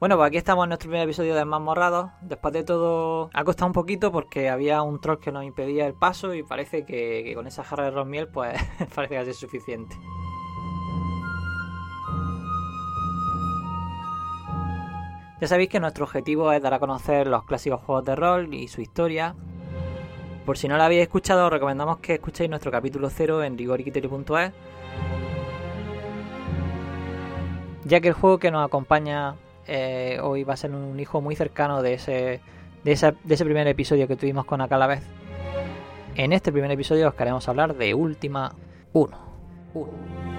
Bueno, pues aquí estamos en nuestro primer episodio de Más Morrados. Después de todo, ha costado un poquito porque había un troll que nos impedía el paso y parece que, con esa jarra de rosmiel, pues parece que ha sido suficiente. Ya sabéis que nuestro objetivo es dar a conocer los clásicos juegos de rol y su historia. Por si no lo habéis escuchado, os recomendamos que escuchéis nuestro capítulo 0 en rigoriquiteri.es ya que el juego que nos acompaña eh, hoy va a ser un hijo muy cercano de ese, de, ese, de ese primer episodio que tuvimos con Acalavez. En este primer episodio os queremos hablar de Última 1. 1.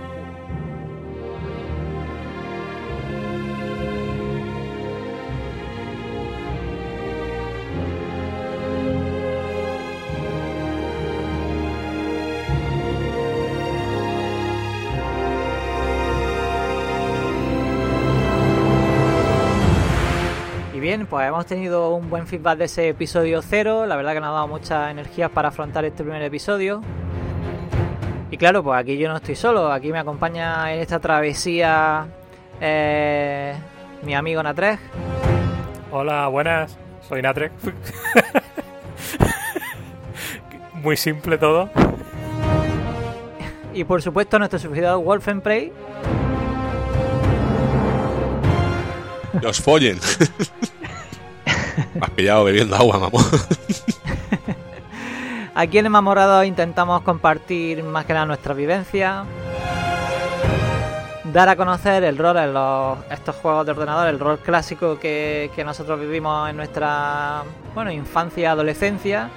Bien, pues hemos tenido un buen feedback de ese episodio cero. La verdad que nos ha dado muchas energías para afrontar este primer episodio. Y claro, pues aquí yo no estoy solo. Aquí me acompaña en esta travesía eh, mi amigo Natrek. Hola, buenas. Soy Natrek. Muy simple todo. Y por supuesto nuestro servidor Wolfenprey. Los follen. Has pillado bebiendo agua, mamón. Aquí en Enamorado intentamos compartir más que nada nuestra vivencia. Dar a conocer el rol en los, estos juegos de ordenador, el rol clásico que, que nosotros vivimos en nuestra bueno, infancia, adolescencia.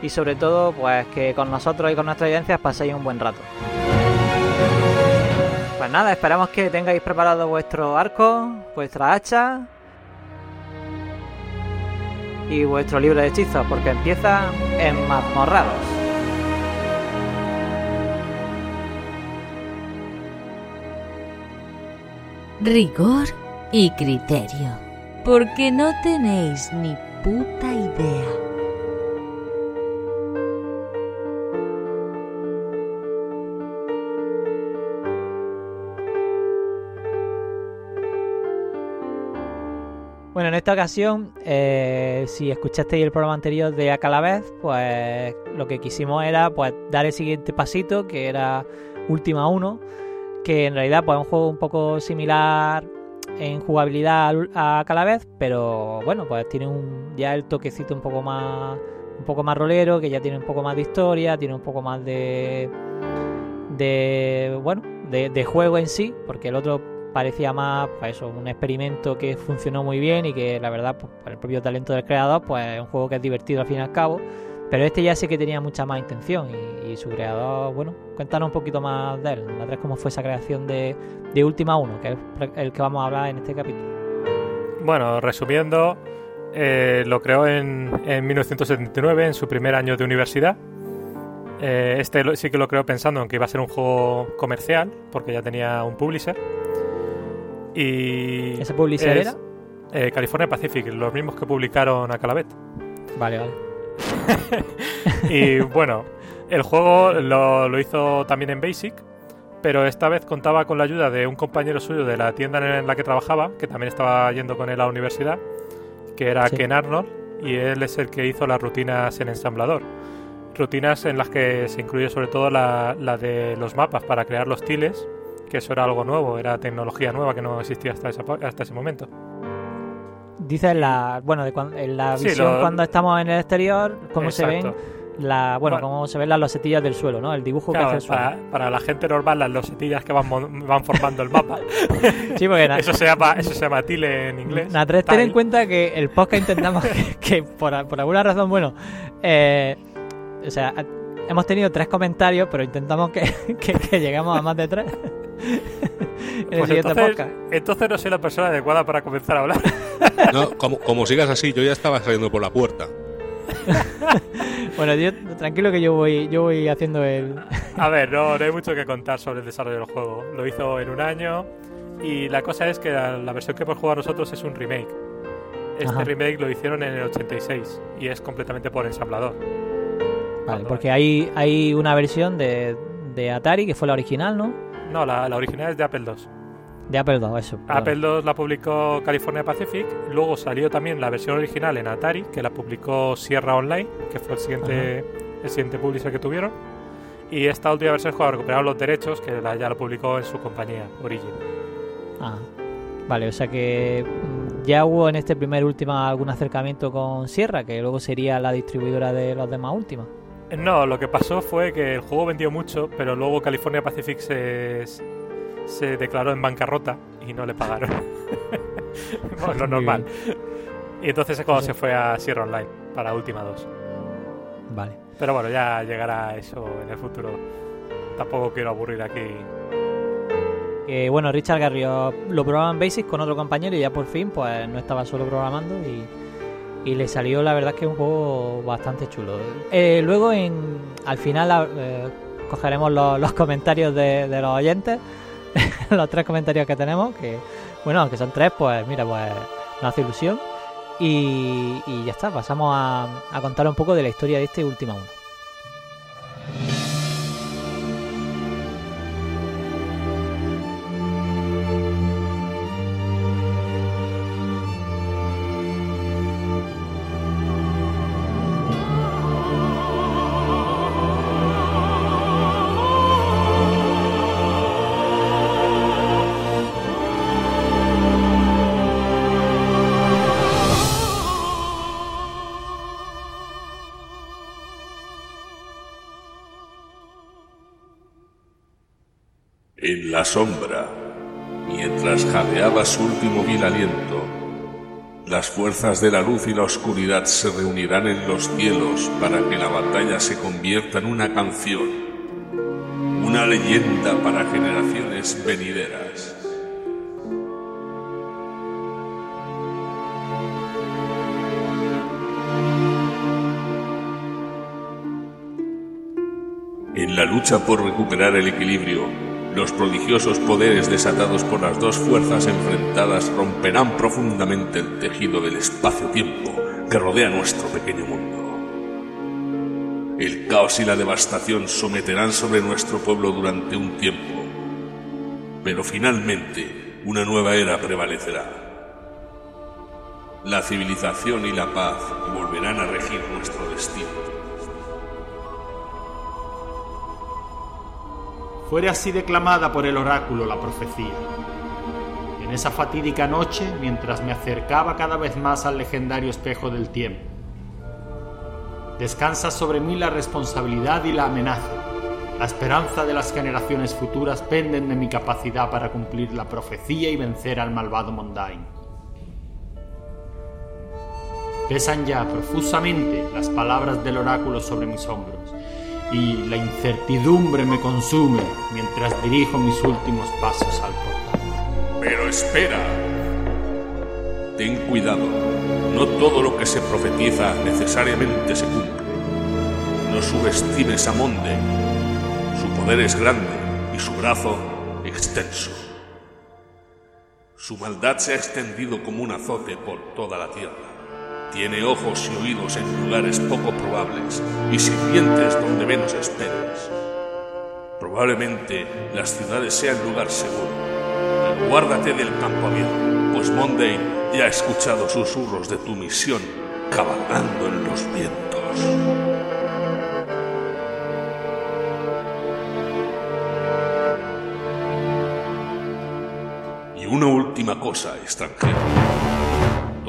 Y sobre todo, pues que con nosotros y con nuestras vivencias paséis un buen rato. Pues nada, esperamos que tengáis preparado vuestro arco, vuestra hacha y vuestro libro de hechizos, porque empieza en Mazmorrados. Rigor y criterio, porque no tenéis ni puta idea. Bueno, en esta ocasión, eh, si escuchasteis el programa anterior de Acalavez, pues lo que quisimos era pues dar el siguiente pasito, que era Última 1, que en realidad pues es un juego un poco similar en jugabilidad a Acalavez, pero bueno, pues tiene un, ya el toquecito un poco más un poco más rolero, que ya tiene un poco más de historia, tiene un poco más de de bueno, de, de juego en sí, porque el otro parecía más pues eso, un experimento que funcionó muy bien y que la verdad, pues, por el propio talento del creador, pues es un juego que es divertido al fin y al cabo. Pero este ya sí que tenía mucha más intención y, y su creador, bueno, cuéntanos un poquito más de él, Andrés, cómo fue esa creación de, de Última 1, que es el que vamos a hablar en este capítulo. Bueno, resumiendo, eh, lo creó en, en 1979, en su primer año de universidad. Eh, este sí que lo creó pensando en que iba a ser un juego comercial, porque ya tenía un publisher. Y ¿Ese publisher es, era? eh, California Pacific, los mismos que publicaron a Calavet. Vale, vale. Y bueno, el juego lo, lo hizo también en Basic, pero esta vez contaba con la ayuda de un compañero suyo de la tienda en la que trabajaba, que también estaba yendo con él a la universidad, que era Sí. Ken Arnold, y él es el que hizo las rutinas en ensamblador. Rutinas en las que se incluye sobre todo la, la de los mapas para crear los tiles, que eso era algo nuevo, era tecnología nueva que no existía hasta, esa hasta ese momento. Dices la, bueno, de en la Sí, visión lo- cuando estamos en el exterior, cómo se ven la, bueno, Bueno. cómo se ven las losetillas del suelo, ¿no? El dibujo que hace el suelo. para, la gente normal, las losetillas que van, van formando el mapa. Sí, porque na- Eso se llama, eso se llama tile en inglés. Ten en cuenta que el podcast intentamos que, que por, por alguna razón, bueno, eh, o sea, hemos tenido tres comentarios, pero intentamos que, que, que lleguemos a más de tres en el Pues siguiente entonces, podcast. entonces no soy la persona adecuada para comenzar a hablar. No, como, como sigas así, yo ya estaba saliendo por la puerta. Bueno, yo, tranquilo que yo voy, yo voy haciendo el... A ver, no, no hay mucho que contar sobre el desarrollo del juego. Lo hizo en un año y la cosa es que la, la versión que hemos jugado nosotros es un remake. Este Ajá. remake lo hicieron en el 86 y es completamente por ensamblador. Vale, porque hay, hay una versión de, de Atari que fue la original, ¿no? No, la, la original es de Apple II. De Apple II, eso. Apple II la publicó California Pacific, luego salió también la versión original en Atari, que la publicó Sierra Online, que fue el siguiente, el siguiente publisher que tuvieron. Y esta última versión cuando recuperaron los derechos, que la- ya lo publicó en su compañía, Origin. Ah, vale, o sea que mm, ya hubo en este primer Ultima algún acercamiento con Sierra, que luego sería la distribuidora de los demás Ultima. No, lo que pasó fue que el juego vendió mucho, pero luego California Pacific se, se declaró en bancarrota y no le pagaron. bueno, lo normal. Y entonces es cuando se fue a Sierra Online para Última 2. Vale. Pero bueno, ya llegará eso en el futuro. Tampoco quiero aburrir aquí. Que bueno, Richard Garrido lo probaba en Basic con otro compañero y ya por fin pues no estaba solo programando y, y le salió la verdad que un juego bastante chulo. Eh, luego en al final eh, cogeremos los, comentarios de, de los oyentes, los tres comentarios que tenemos, que bueno, aunque son tres, pues mira, pues nos hace ilusión. Y, y ya está, pasamos a, a contar un poco de la historia de este último uno. La sombra, mientras jadeaba su último vil aliento, las fuerzas de la luz y la oscuridad se reunirán en los cielos para que la batalla se convierta en una canción, una leyenda para generaciones venideras. En la lucha por recuperar el equilibrio, los prodigiosos poderes desatados por las dos fuerzas enfrentadas romperán profundamente el tejido del espacio-tiempo que rodea nuestro pequeño mundo. El caos y la devastación someterán sobre nuestro pueblo durante un tiempo, pero finalmente una nueva era prevalecerá. La civilización y la paz volverán a regir nuestro destino. Fuere así declamada por el oráculo la profecía. En esa fatídica noche, mientras me acercaba cada vez más al legendario espejo del tiempo. Descansa sobre mí la responsabilidad y la amenaza. La esperanza de las generaciones futuras penden de mi capacidad para cumplir la profecía y vencer al malvado Mondain. Pesan ya profusamente las palabras del oráculo sobre mis hombros y la incertidumbre me consume mientras dirijo mis últimos pasos al portal. Pero espera. Ten cuidado. No todo lo que se profetiza necesariamente se cumple. No subestimes a Monde. Su poder es grande y su brazo extenso. Su maldad se ha extendido como un azote por toda la tierra. Tiene ojos y oídos en lugares poco probables y sirvientes donde menos esperes. Probablemente las ciudades sean lugar seguro, pero guárdate del campo abierto, pues Monday ya ha escuchado susurros de tu misión cabalgando en los vientos. Y una última cosa, extranjero.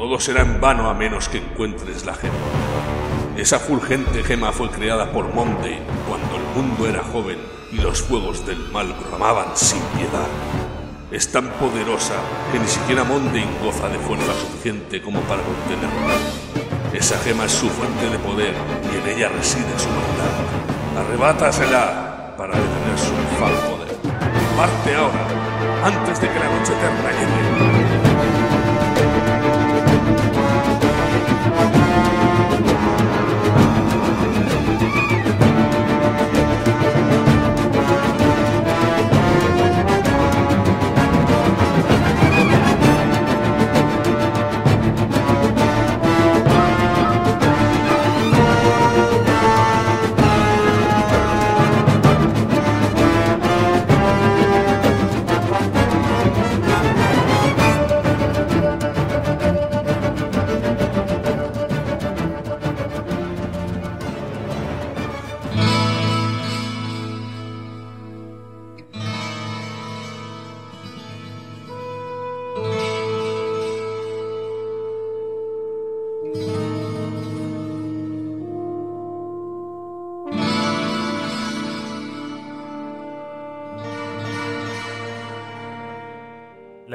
Todo será en vano a menos que encuentres la gema. Esa fulgente gema fue creada por Monday cuando el mundo era joven y los fuegos del mal bramaban sin piedad. Es tan poderosa que ni siquiera Monday goza de fuerza suficiente como para contenerla. Esa gema es su fuente de poder y en ella reside su maldad. Arrebátasela para detener su infame poder. Parte ahora, antes de que la noche eterna llegue.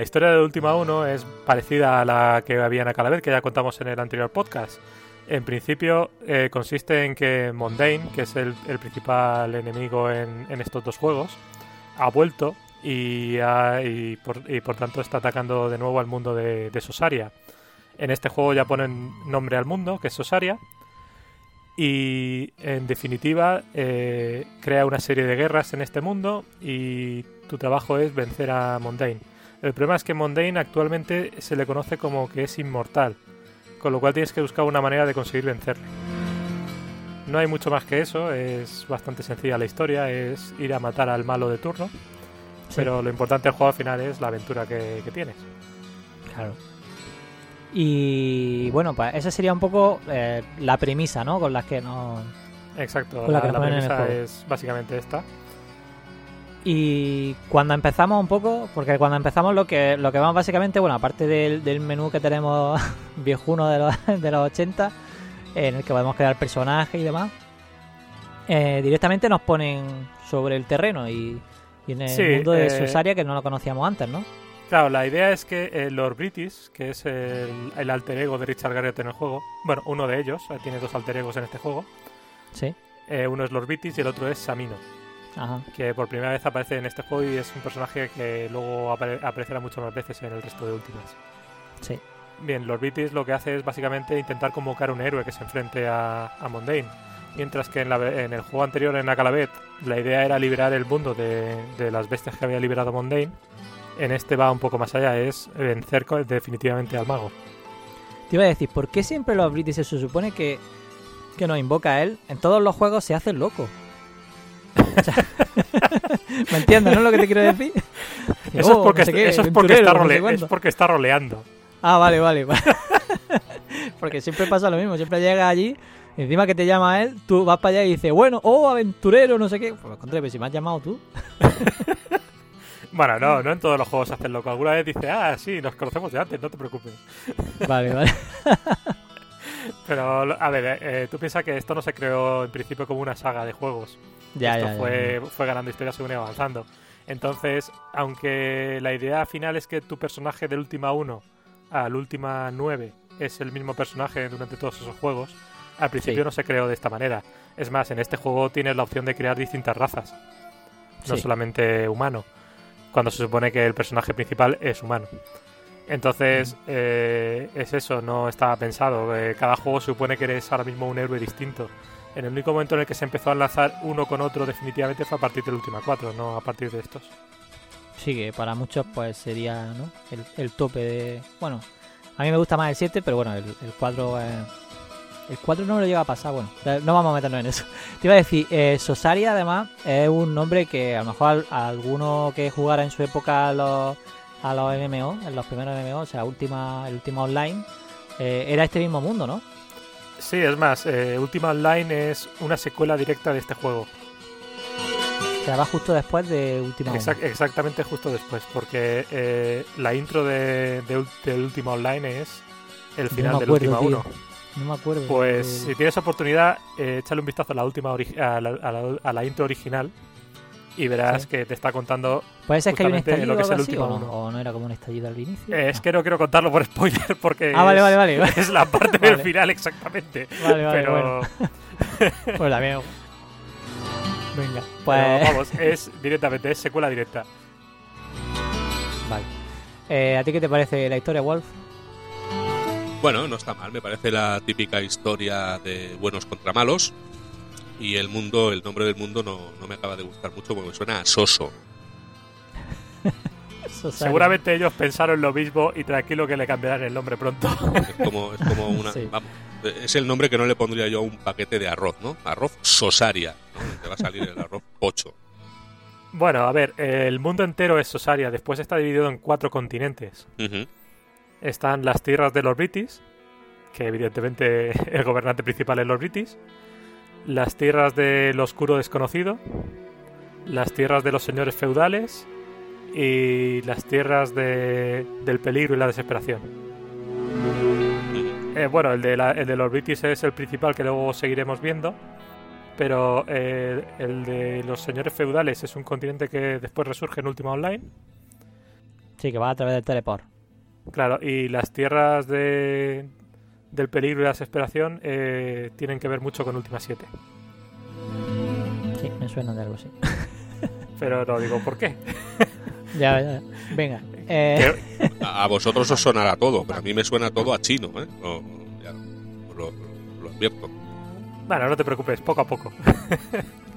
Historia de Última 1 es parecida a la que había en Acalavez, que ya contamos en el anterior podcast. En principio, eh, consiste en que Mondain, que es el, principal enemigo en, estos dos juegos, ha vuelto y, ha- y por, y por tanto está atacando de nuevo al mundo de, Sosaria. En este juego ya ponen nombre al mundo, que es Sosaria. Y en definitiva, eh, crea una serie de guerras en este mundo y tu trabajo es vencer a Mondain. El problema es que Mondain actualmente se le conoce como que es inmortal, con lo cual tienes que buscar una manera de conseguir vencerle. No hay mucho más que eso, es bastante sencilla la historia, es ir a matar al malo de turno, pero lo importante del juego al final es la aventura que, que tienes. Claro. Y bueno, pues esa sería un poco eh, la premisa, ¿no? Con la que nos... Exacto, Con la la, que la premisa es básicamente esta. Y cuando empezamos un poco, porque cuando empezamos lo que lo que vamos básicamente, bueno, aparte del, del menú que tenemos viejuno de los, de los 80, en el que podemos crear personajes y demás, eh, directamente nos ponen sobre el terreno y, y en el Sí, mundo de eh, Susaria que no lo conocíamos antes, ¿no? Claro, la idea es que eh, Lord British, que es el, el alter ego de Richard Garriott en el juego, bueno, uno de ellos, eh, tiene dos alter egos en este juego, Sí. eh, uno es Lord British y el otro es Samino, Ajá. que por primera vez aparece en este juego y es un personaje que luego apare- aparecerá muchas más veces en el resto de últimas. Sí. Bien, Lord British lo que hace es básicamente intentar convocar un héroe que se enfrente a, a Mondain. Mientras que en, la en el juego anterior, en Akalavet, la idea era liberar el mundo de, de las bestias que había liberado Mondain. En este va un poco más allá, es vencer definitivamente al mago. Te iba a decir, ¿por qué siempre los British se supone que, que nos invoca a él? En todos los juegos se hace loco. O sea, ¿Me entiendes, no? Lo que te quiero decir. Que, Eso, oh, es, porque, no sé qué, eso es, porque está no sé role- es porque está roleando. Ah, vale, vale. vale. Porque siempre pasa lo mismo. Siempre llega allí, encima que te llama él, tú vas para allá y dices, bueno, oh, aventurero, no sé qué. Pues contra, pero si me has llamado tú. Bueno, no, no en todos los juegos hacen loco. Alguna vez dice, ah, sí, nos conocemos de antes, no te preocupes. Vale, vale. Pero, a ver, eh, tú piensas que esto no se creó en principio como una saga de juegos. Ya, esto ya, ya, fue, fue ganando historia según iba avanzando. Entonces, aunque la idea final es que tu personaje del última 1 al última 9 es el mismo personaje durante todos esos juegos, al principio Sí. no se creó de esta manera. Es más, en este juego tienes la opción de crear distintas razas, no Sí. solamente humano, cuando se supone que el personaje principal es humano. Entonces, eh, es eso, no estaba pensado. Eh, cada juego supone que eres ahora mismo un héroe distinto. En el único momento en el que se empezó a enlazar uno con otro definitivamente fue a partir del última 4, no a partir de estos. Sí, que para muchos pues sería el, tope de... Bueno, a mí me gusta más el 7, pero bueno, el, el 4... eh, el 4 no me lo llega a pasar, bueno, eh, no vamos a meternos en eso. Te iba a decir, eh, Sosaria además es un nombre que a lo mejor alguno que jugara en su época a los, a los MMO, en los primeros MMO, o sea, última, el último online, eh, era este mismo mundo, ¿no? Sí, es más, eh, Ultima Online es una secuela directa de este juego. Sea, va justo después de Última Exac- exactamente justo después, porque eh, la intro de, de, de Ultima Online es el No final me del Ultima tío. 1. No me acuerdo. Pues si tienes oportunidad, eh, échale un vistazo a la última ori- a, la, a la- a la intro original y verás Sí. que te está contando. ¿Puede ser que hay un estallido lo que o es el así, último o, no? uno. ¿O no era como un estallido al inicio? Eh, es que no quiero contarlo por spoiler porque Ah, vale, es, vale, vale. Vale, es la parte del final exactamente. vale, vale, pero, bueno. Pues también. Venga, pero pues. vamos, es directamente, es secuela directa. Vale. Eh, ¿A ti qué te parece la historia, Wolf? Bueno, no está mal, me parece la típica historia de buenos contra malos. Y el mundo, el nombre del mundo no, no me acaba de gustar mucho porque me suena a soso. Seguramente ellos pensaron lo mismo y tranquilo que le cambiarán el nombre pronto. Es como, es como una. Sí. Vamos, es el nombre que no le pondría yo a un paquete de arroz, ¿no? Arroz sosaria. ¿no? Te va a salir el arroz pocho. bueno, a ver, el mundo entero es Sosaria, después está dividido en cuatro continentes. Están las tierras de los British, que evidentemente el gobernante principal es los British, las tierras del oscuro desconocido, las tierras de los señores feudales y las tierras de- del peligro y la desesperación. Eh, bueno, el de, la- el de los British es el principal que luego seguiremos viendo, pero eh, el de los señores feudales es un continente que después resurge en Ultima Online. Sí, que va a través del teleport. Claro, y las tierras de, del peligro y la desesperación eh, tienen que ver mucho con Última 7. Sí, me suena de algo así. Pero no digo por qué. ya, ya. Venga. Eh, A vosotros os sonará todo, pero a mí me suena todo a chino, ¿eh? Lo- ya, os lo, lo advierto. Bueno, no te preocupes, poco a poco.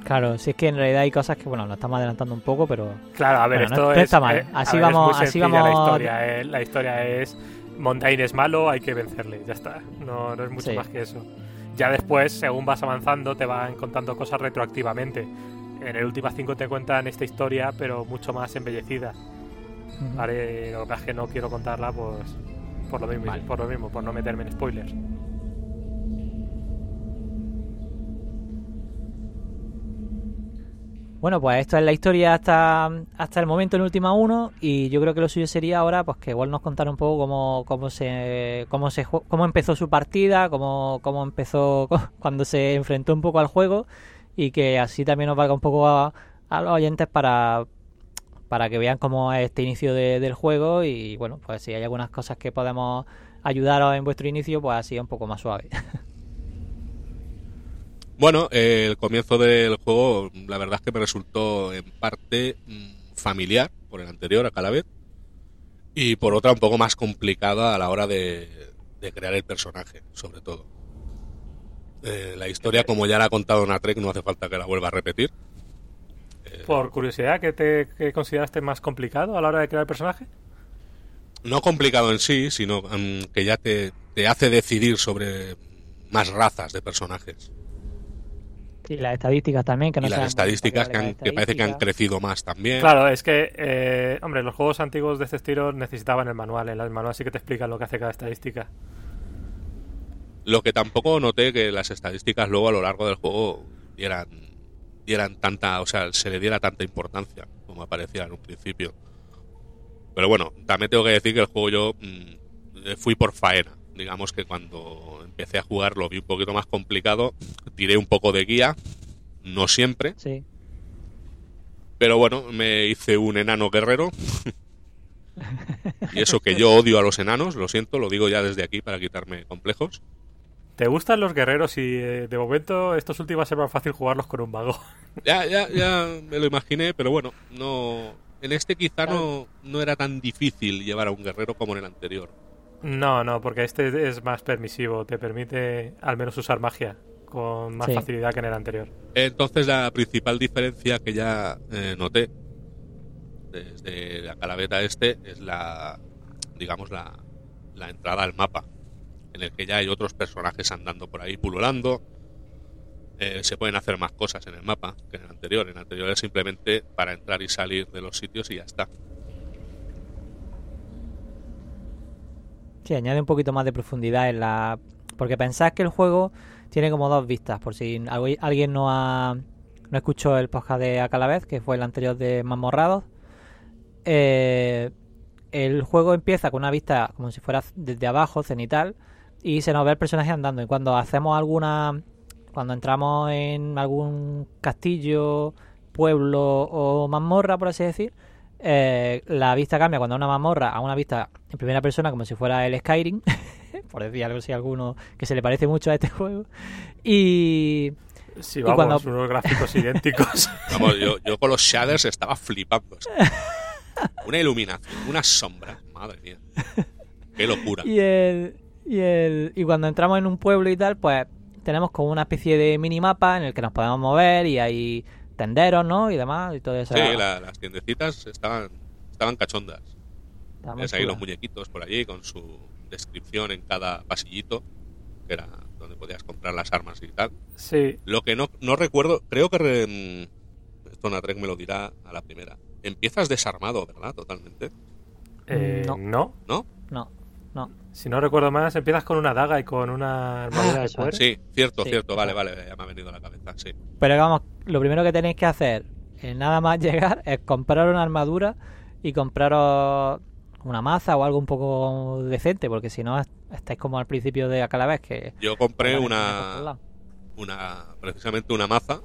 claro, si es que en realidad hay cosas que, bueno, nos estamos adelantando un poco, pero Claro, a ver, Bueno, esto no es. está mal. eh, Así a ver, es vamos- muy así vamos- La historia, eh, la historia es. Mondain es malo, hay que vencerle, ya está. No, no es mucho Sí. más que eso. Ya después, según vas avanzando, te van contando cosas retroactivamente. En el última 5 te cuentan esta historia, pero mucho más embellecida. Vale, lo que pasa es que no quiero contarla, pues. Por lo mismo, Vale. por lo mismo, por no meterme en spoilers. Bueno, pues esto es la historia hasta, hasta el momento en Última 1 y yo creo que lo suyo sería ahora pues que igual nos contara un poco cómo, cómo se cómo se cómo empezó su partida, cómo, cómo empezó cuando se enfrentó un poco al juego y que así también nos valga un poco a, los oyentes para para que vean cómo es este inicio de- del juego y bueno, pues si hay algunas cosas que podemos ayudaros en vuestro inicio, pues así un poco más suave. Bueno, eh, el comienzo del juego, la verdad es que me resultó en parte mm, familiar por el anterior, a Calavera, y por otra un poco más complicada a la hora de, de crear el personaje, sobre todo. Eh, la historia, como ya la ha contado Natrek, no hace falta que la vuelva a repetir. Por curiosidad, ¿qué te qué consideraste más complicado a la hora de crear el personaje? No complicado en sí, sino mm, que ya te, te hace decidir sobre más razas de personajes. Y las estadísticas también, que no y las estadísticas que, han- que parece que han crecido más también. Claro, es que, eh, hombre, los juegos antiguos de este estilo necesitaban el manual. En el manual sí que te explican lo que hace cada estadística. Lo que tampoco noté que las estadísticas luego a lo largo del juego dieran, dieran tanta, o sea, se le diera tanta importancia como aparecía en un principio. Pero bueno, también tengo que decir que el juego yo mm, fui por faena. Digamos que cuando empecé a jugar lo vi un poquito más complicado, tiré un poco de guía, no siempre, Sí. pero bueno, me hice un enano guerrero. y eso que yo odio a los enanos, lo siento, lo digo ya desde aquí para quitarme complejos. ¿Te gustan los guerreros y eh, de momento estos últimos es más fácil jugarlos con un mago? Ya, ya, ya me lo imaginé, pero bueno, no. En este quizá no, no era tan difícil llevar a un guerrero como en el anterior. No, no, porque este es más permisivo. Te permite al menos usar magia con más Sí. facilidad que en el anterior. Entonces la principal diferencia que ya eh, noté desde la calaveta este es la, digamos, la, la entrada al mapa, en el que ya hay otros personajes andando por ahí pululando. Eh, se pueden hacer más cosas en el mapa que en el anterior. En el anterior es simplemente para entrar y salir de los sitios y ya está. Sí, añade un poquito más de profundidad en la... Porque pensás que el juego tiene como dos vistas, por si algu- alguien no ha... No escuchó el podcast de Acalavez, que fue el anterior de Mamorrados. Eh, el juego empieza con una vista como si fuera desde abajo, cenital, y se nos ve el personaje andando. Y cuando hacemos alguna... Cuando entramos en algún castillo, pueblo o mazmorra, por así decir, eh, la vista cambia cuando una mazmorra a una vista en primera persona como si fuera el Skyrim, por decir algo si alguno que se le parece mucho a este juego. Y Sí, Y vamos, cuando- unos gráficos idénticos. Vamos, yo, yo con los shaders estaba flipando. Una iluminación, unas sombras, madre mía. Qué locura. Y el, y el y cuando entramos en un pueblo y tal, pues tenemos como una especie de minimapa en el que nos podemos mover y hay tenderos, ¿no? Y demás y todo eso. Sí, la- las tiendecitas estaban, estaban cachondas. Ves ahí los muñequitos por allí con su descripción en cada pasillito, que era donde podías comprar las armas y tal. sí, Lo que no, no recuerdo, creo que re- mm, esto Natrek me lo dirá a la primera. Empiezas desarmado, ¿verdad? Totalmente. eh, No. no. ¿No? No. Si no recuerdo más, empiezas con una daga y con una armadura de eso cuero. Sí, cierto, Sí, cierto. Vale, vale, ya me ha venido a la cabeza, sí. Pero vamos, lo primero que tenéis que hacer, eh, nada más llegar, es comprar una armadura y compraros una maza o algo un poco decente, porque si no, est- estáis como al principio de Acalavez, que... Yo compré una, una, precisamente una maza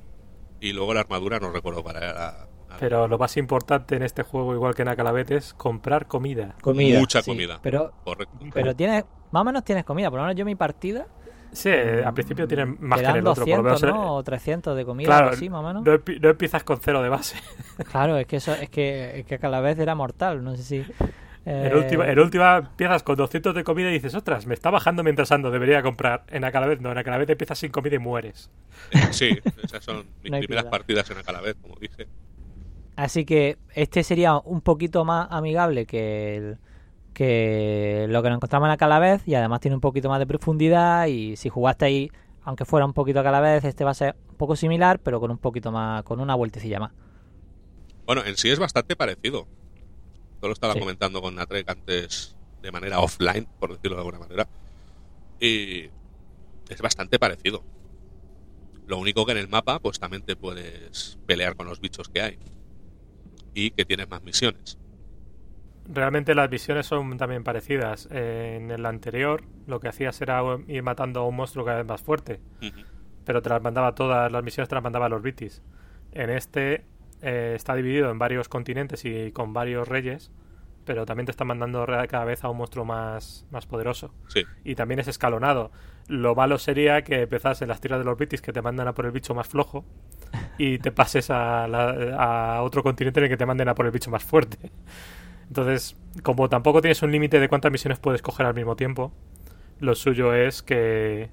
y luego la armadura, no recuerdo cuál era Pero lo más importante en este juego, igual que en Acalabet, es comprar comida. Comida. Mucha sí, comida. Pero, Correcto. pero tienes, más o menos tienes comida. Por lo menos yo mi partida Sí, eh, al principio tienen más te que en el otro. Por lo 200, menos, ¿no? O 300 de comida, Claro, así, más o menos. no, no empiezas con cero de base. Claro, es que eso, es que, es que cada vez era mortal. No sé si. eh, En, última, en última empiezas con 200 de comida y dices, ostras, me está bajando mientras ando, debería comprar. En Acalabet no, en Acalabet empiezas sin comida y mueres. Eh, sí, esas son mis No primeras piedad. partidas en Acalabet, como dije. Así que este sería un poquito más amigable que el- que lo que nos encontramos en la Calavez y además tiene un poquito más de profundidad y si jugaste ahí, aunque fuera un poquito a Calavez, este va a ser un poco similar, pero con un poquito más, con una vueltecilla más. Bueno, en sí es bastante parecido. Yo lo estaba Sí. comentando con Natrek antes de manera offline, por decirlo de alguna manera. Y es bastante parecido. Lo único que en el mapa, pues también te puedes pelear con los bichos que hay. Y que tienes más misiones. Realmente las visiones son también parecidas. Eh, en el anterior lo que hacías era ir matando a un monstruo cada vez más fuerte. Pero te las mandaba todas las misiones, te las mandaba a los bitis. En este eh, está dividido en varios continentes y con varios reyes, pero también te están mandando cada vez a un monstruo más, más poderoso. Sí, Y también es escalonado. Lo malo sería que empezás en las tierras de los bitis que te mandan a por el bicho más flojo y te pases a, la- a otro continente en el que te manden a por el bicho más fuerte. Entonces, como tampoco tienes un límite de cuántas misiones puedes coger al mismo tiempo, lo suyo es que,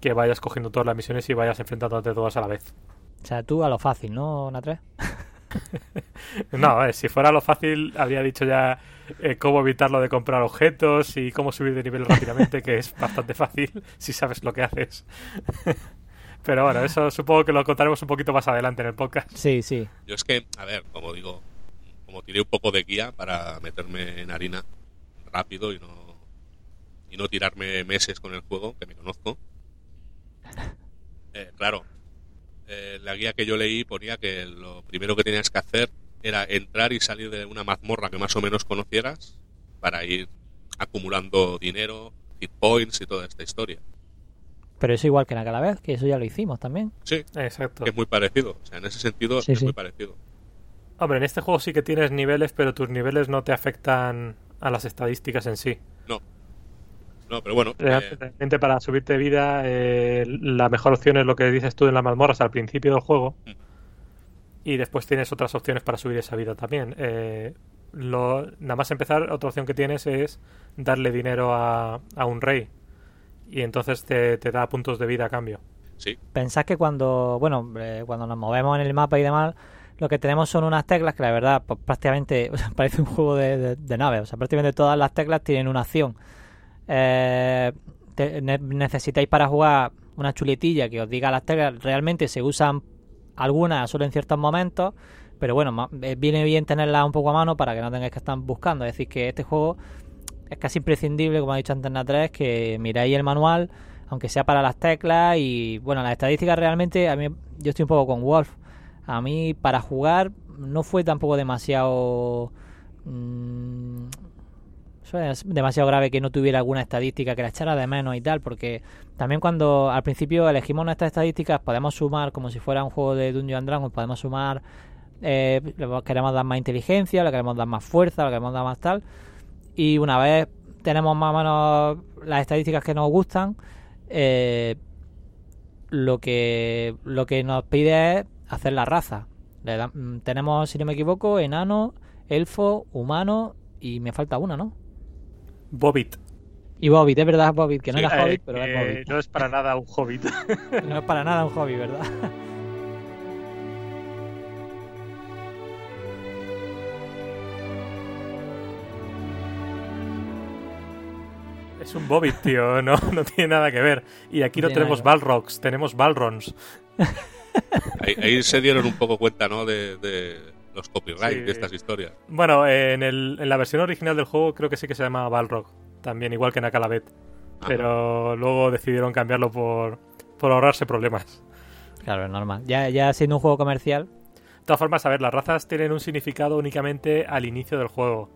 que vayas cogiendo todas las misiones y vayas enfrentándote todas a la vez. O sea, tú a lo fácil, ¿no, Natre? No, eh, si fuera lo fácil, habría dicho ya eh, cómo evitarlo de comprar objetos y cómo subir de nivel rápidamente, que es bastante fácil si sabes lo que haces. Pero bueno, eso supongo que lo contaremos un poquito más adelante en el podcast. Sí, sí. yo es que, a ver, como digo, como tiré un poco de guía para meterme en harina rápido y no, y no tirarme meses con el juego, que me conozco. Eh, claro, eh, la guía que yo leí ponía que lo primero que tenías que hacer era entrar y salir de una mazmorra que más o menos conocieras para ir acumulando dinero, hit points y toda esta historia. Pero eso igual que en la Calavez, que eso ya lo hicimos también. Sí, Exacto. que es muy parecido. O sea, en ese sentido Sí, es sí. muy parecido. Hombre, en este juego sí que tienes niveles, pero tus niveles no te afectan a las estadísticas en sí. No. No, pero bueno. eh, Realmente para subirte vida, eh, la mejor opción es lo que dices tú en las mazmorras al principio del juego. Mm. Y después tienes otras opciones para subir esa vida también. Eh, lo, nada más empezar, otra opción que tienes es darle dinero a, a un rey. Y entonces te, te da puntos de vida a cambio. sí, Pensad que cuando, bueno, eh, cuando nos movemos en el mapa y demás, lo que tenemos son unas teclas que la verdad, pues prácticamente o sea, parece un juego de, de, de nave. O sea, prácticamente todas las teclas tienen una acción. Eh, te- ne- necesitáis para jugar una chuletilla que os diga las teclas. Realmente se usan algunas solo en ciertos momentos. Pero bueno, ma- eh, viene bien tenerlas un poco a mano para que no tengáis que estar buscando. Es decir, que este juego es casi imprescindible, como ha dicho Antena 3, que miráis el manual, aunque sea para las teclas. Y bueno, las estadísticas realmente, a mí, yo estoy un poco con Wolf. A mí, para jugar, no fue tampoco demasiado. mm, eso es demasiado grave que no tuviera alguna estadística que la echara de menos y tal, porque también cuando al principio elegimos nuestras estadísticas, podemos sumar como si fuera un juego de Dungeon Dragons, podemos sumar. Eh, queremos dar más inteligencia, le queremos dar más fuerza, le queremos dar más tal. Y una vez tenemos más o menos las estadísticas que nos gustan, eh, lo que lo que nos pide es hacer la raza. Le da- mm, tenemos, si no me equivoco, enano, elfo, humano y me falta una, ¿no? Bobbit. Y Hobbit, es verdad, Hobbit, que no Sí, era Eh, Hobbit, pero es Hobbit. no es para nada un hobbit. No es para nada un hobby, ¿verdad? es un bobbit, tío. No, no tiene nada que ver. Y aquí No tenemos balrogs, tenemos balrons. ahí, ahí se dieron un poco cuenta, ¿no? De, de los copyrights Sí. de estas historias. Bueno, en, el, en la versión original del juego creo que sí que se llama Balrog. También, igual que. Ajá. Pero luego decidieron cambiarlo por, por ahorrarse problemas. Claro, es normal. Ya, ya siendo un juego comercial, De todas formas, a ver, las razas tienen un significado únicamente al inicio del juego.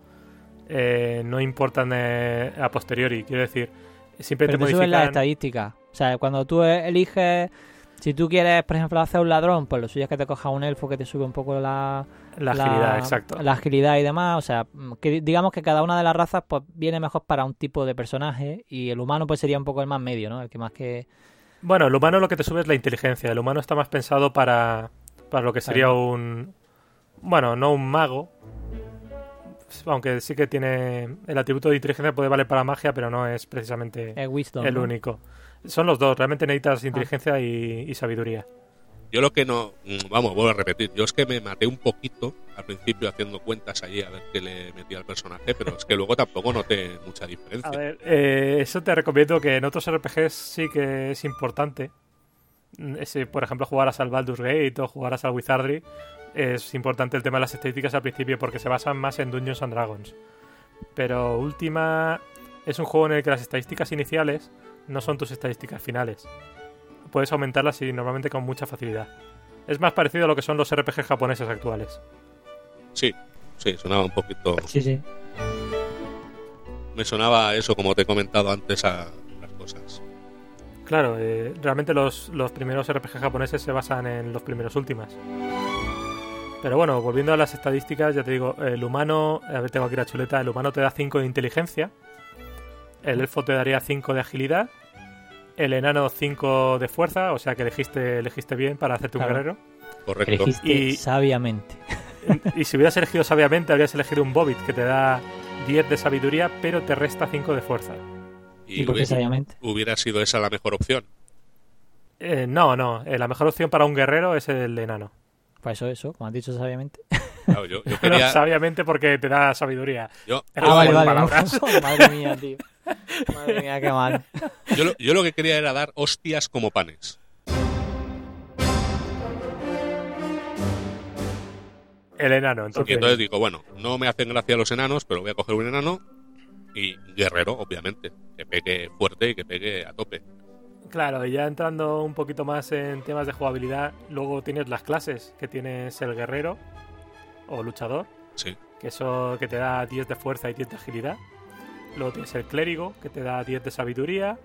Eh, no importan eh, a posteriori, quiero decir. Siempre pero te te suben las modifican. estadísticas. O sea, cuando tú eliges, Si tú quieres, por ejemplo, hacer un ladrón, pues lo suyo es que te coja un elfo que te sube un poco la, La agilidad, exacto. la agilidad y demás. O sea, que digamos que cada una de las razas pues viene mejor para un tipo de personaje y el humano pues sería un poco el más medio, ¿no? El que más que... Bueno, el humano lo que te sube es la inteligencia. El humano está más pensado para, para lo que sería un... Bueno, no un mago. Aunque sí que tiene... El atributo de inteligencia puede valer para magia, pero no es precisamente wisdom. el ¿no? único. Son los dos. Realmente necesitas inteligencia y, y sabiduría. Yo lo que no. mm, Vamos, vuelvo a repetir. Yo es que me maté un poquito al principio haciendo cuentas allí a ver qué le metía al personaje, pero es que luego tampoco noté mucha diferencia. A ver, eh, eso te recomiendo que en otros RPGs sí que es importante. Mm, por ejemplo, jugaras al Baldur's Gate o jugaras al Wizardry, es importante el tema de las estadísticas al principio porque se basan más en Dungeons and Dragons. Pero Última es un juego en el que las estadísticas iniciales no son tus estadísticas finales. Puedes aumentarlas y normalmente con mucha facilidad. Es más parecido a lo que son los RPG japoneses actuales. Sí, sí, sonaba un poquito. Sí, sí. Me sonaba eso, como te he comentado antes, a las cosas. Claro, eh, realmente los, los primeros RPG japoneses se basan en los primeros últimas. Pero bueno, volviendo a las estadísticas, ya te digo, el humano, a ver, tengo aquí la chuleta, el humano te da 5 de inteligencia, el elfo te daría 5 de agilidad, el enano 5 de fuerza, o sea que elegiste, elegiste bien para hacerte un Claro. guerrero. Correcto. Elegiste Y- sabiamente. Y si hubieras elegido sabiamente, habrías elegido un Bobbit que te da 10 de sabiduría, pero te resta 5 de fuerza. ¿Y por qué hubiera, sabiamente? hubiera sido esa la mejor opción. Eh, no, no, eh, la mejor opción para un guerrero es el enano. Pues eso, eso, como has dicho sabiamente. Claro, yo, yo sabiamente porque te da sabiduría. yo, Ah, vale, vale. Madre mía, tío. Madre mía, qué mal. yo lo, yo lo que quería era dar hostias como panes. El enano, Y entonces. entonces digo, bueno, no me hacen gracia los enanos, pero voy a coger un enano y guerrero, obviamente. Que pegue fuerte y que pegue a tope. Claro, y ya entrando un poquito más en temas de jugabilidad, luego tienes las clases, que tienes el guerrero o luchador, Sí. que eso que te da 10 de fuerza y 10 de agilidad. Luego tienes el clérigo, que te da 10 de sabiduría.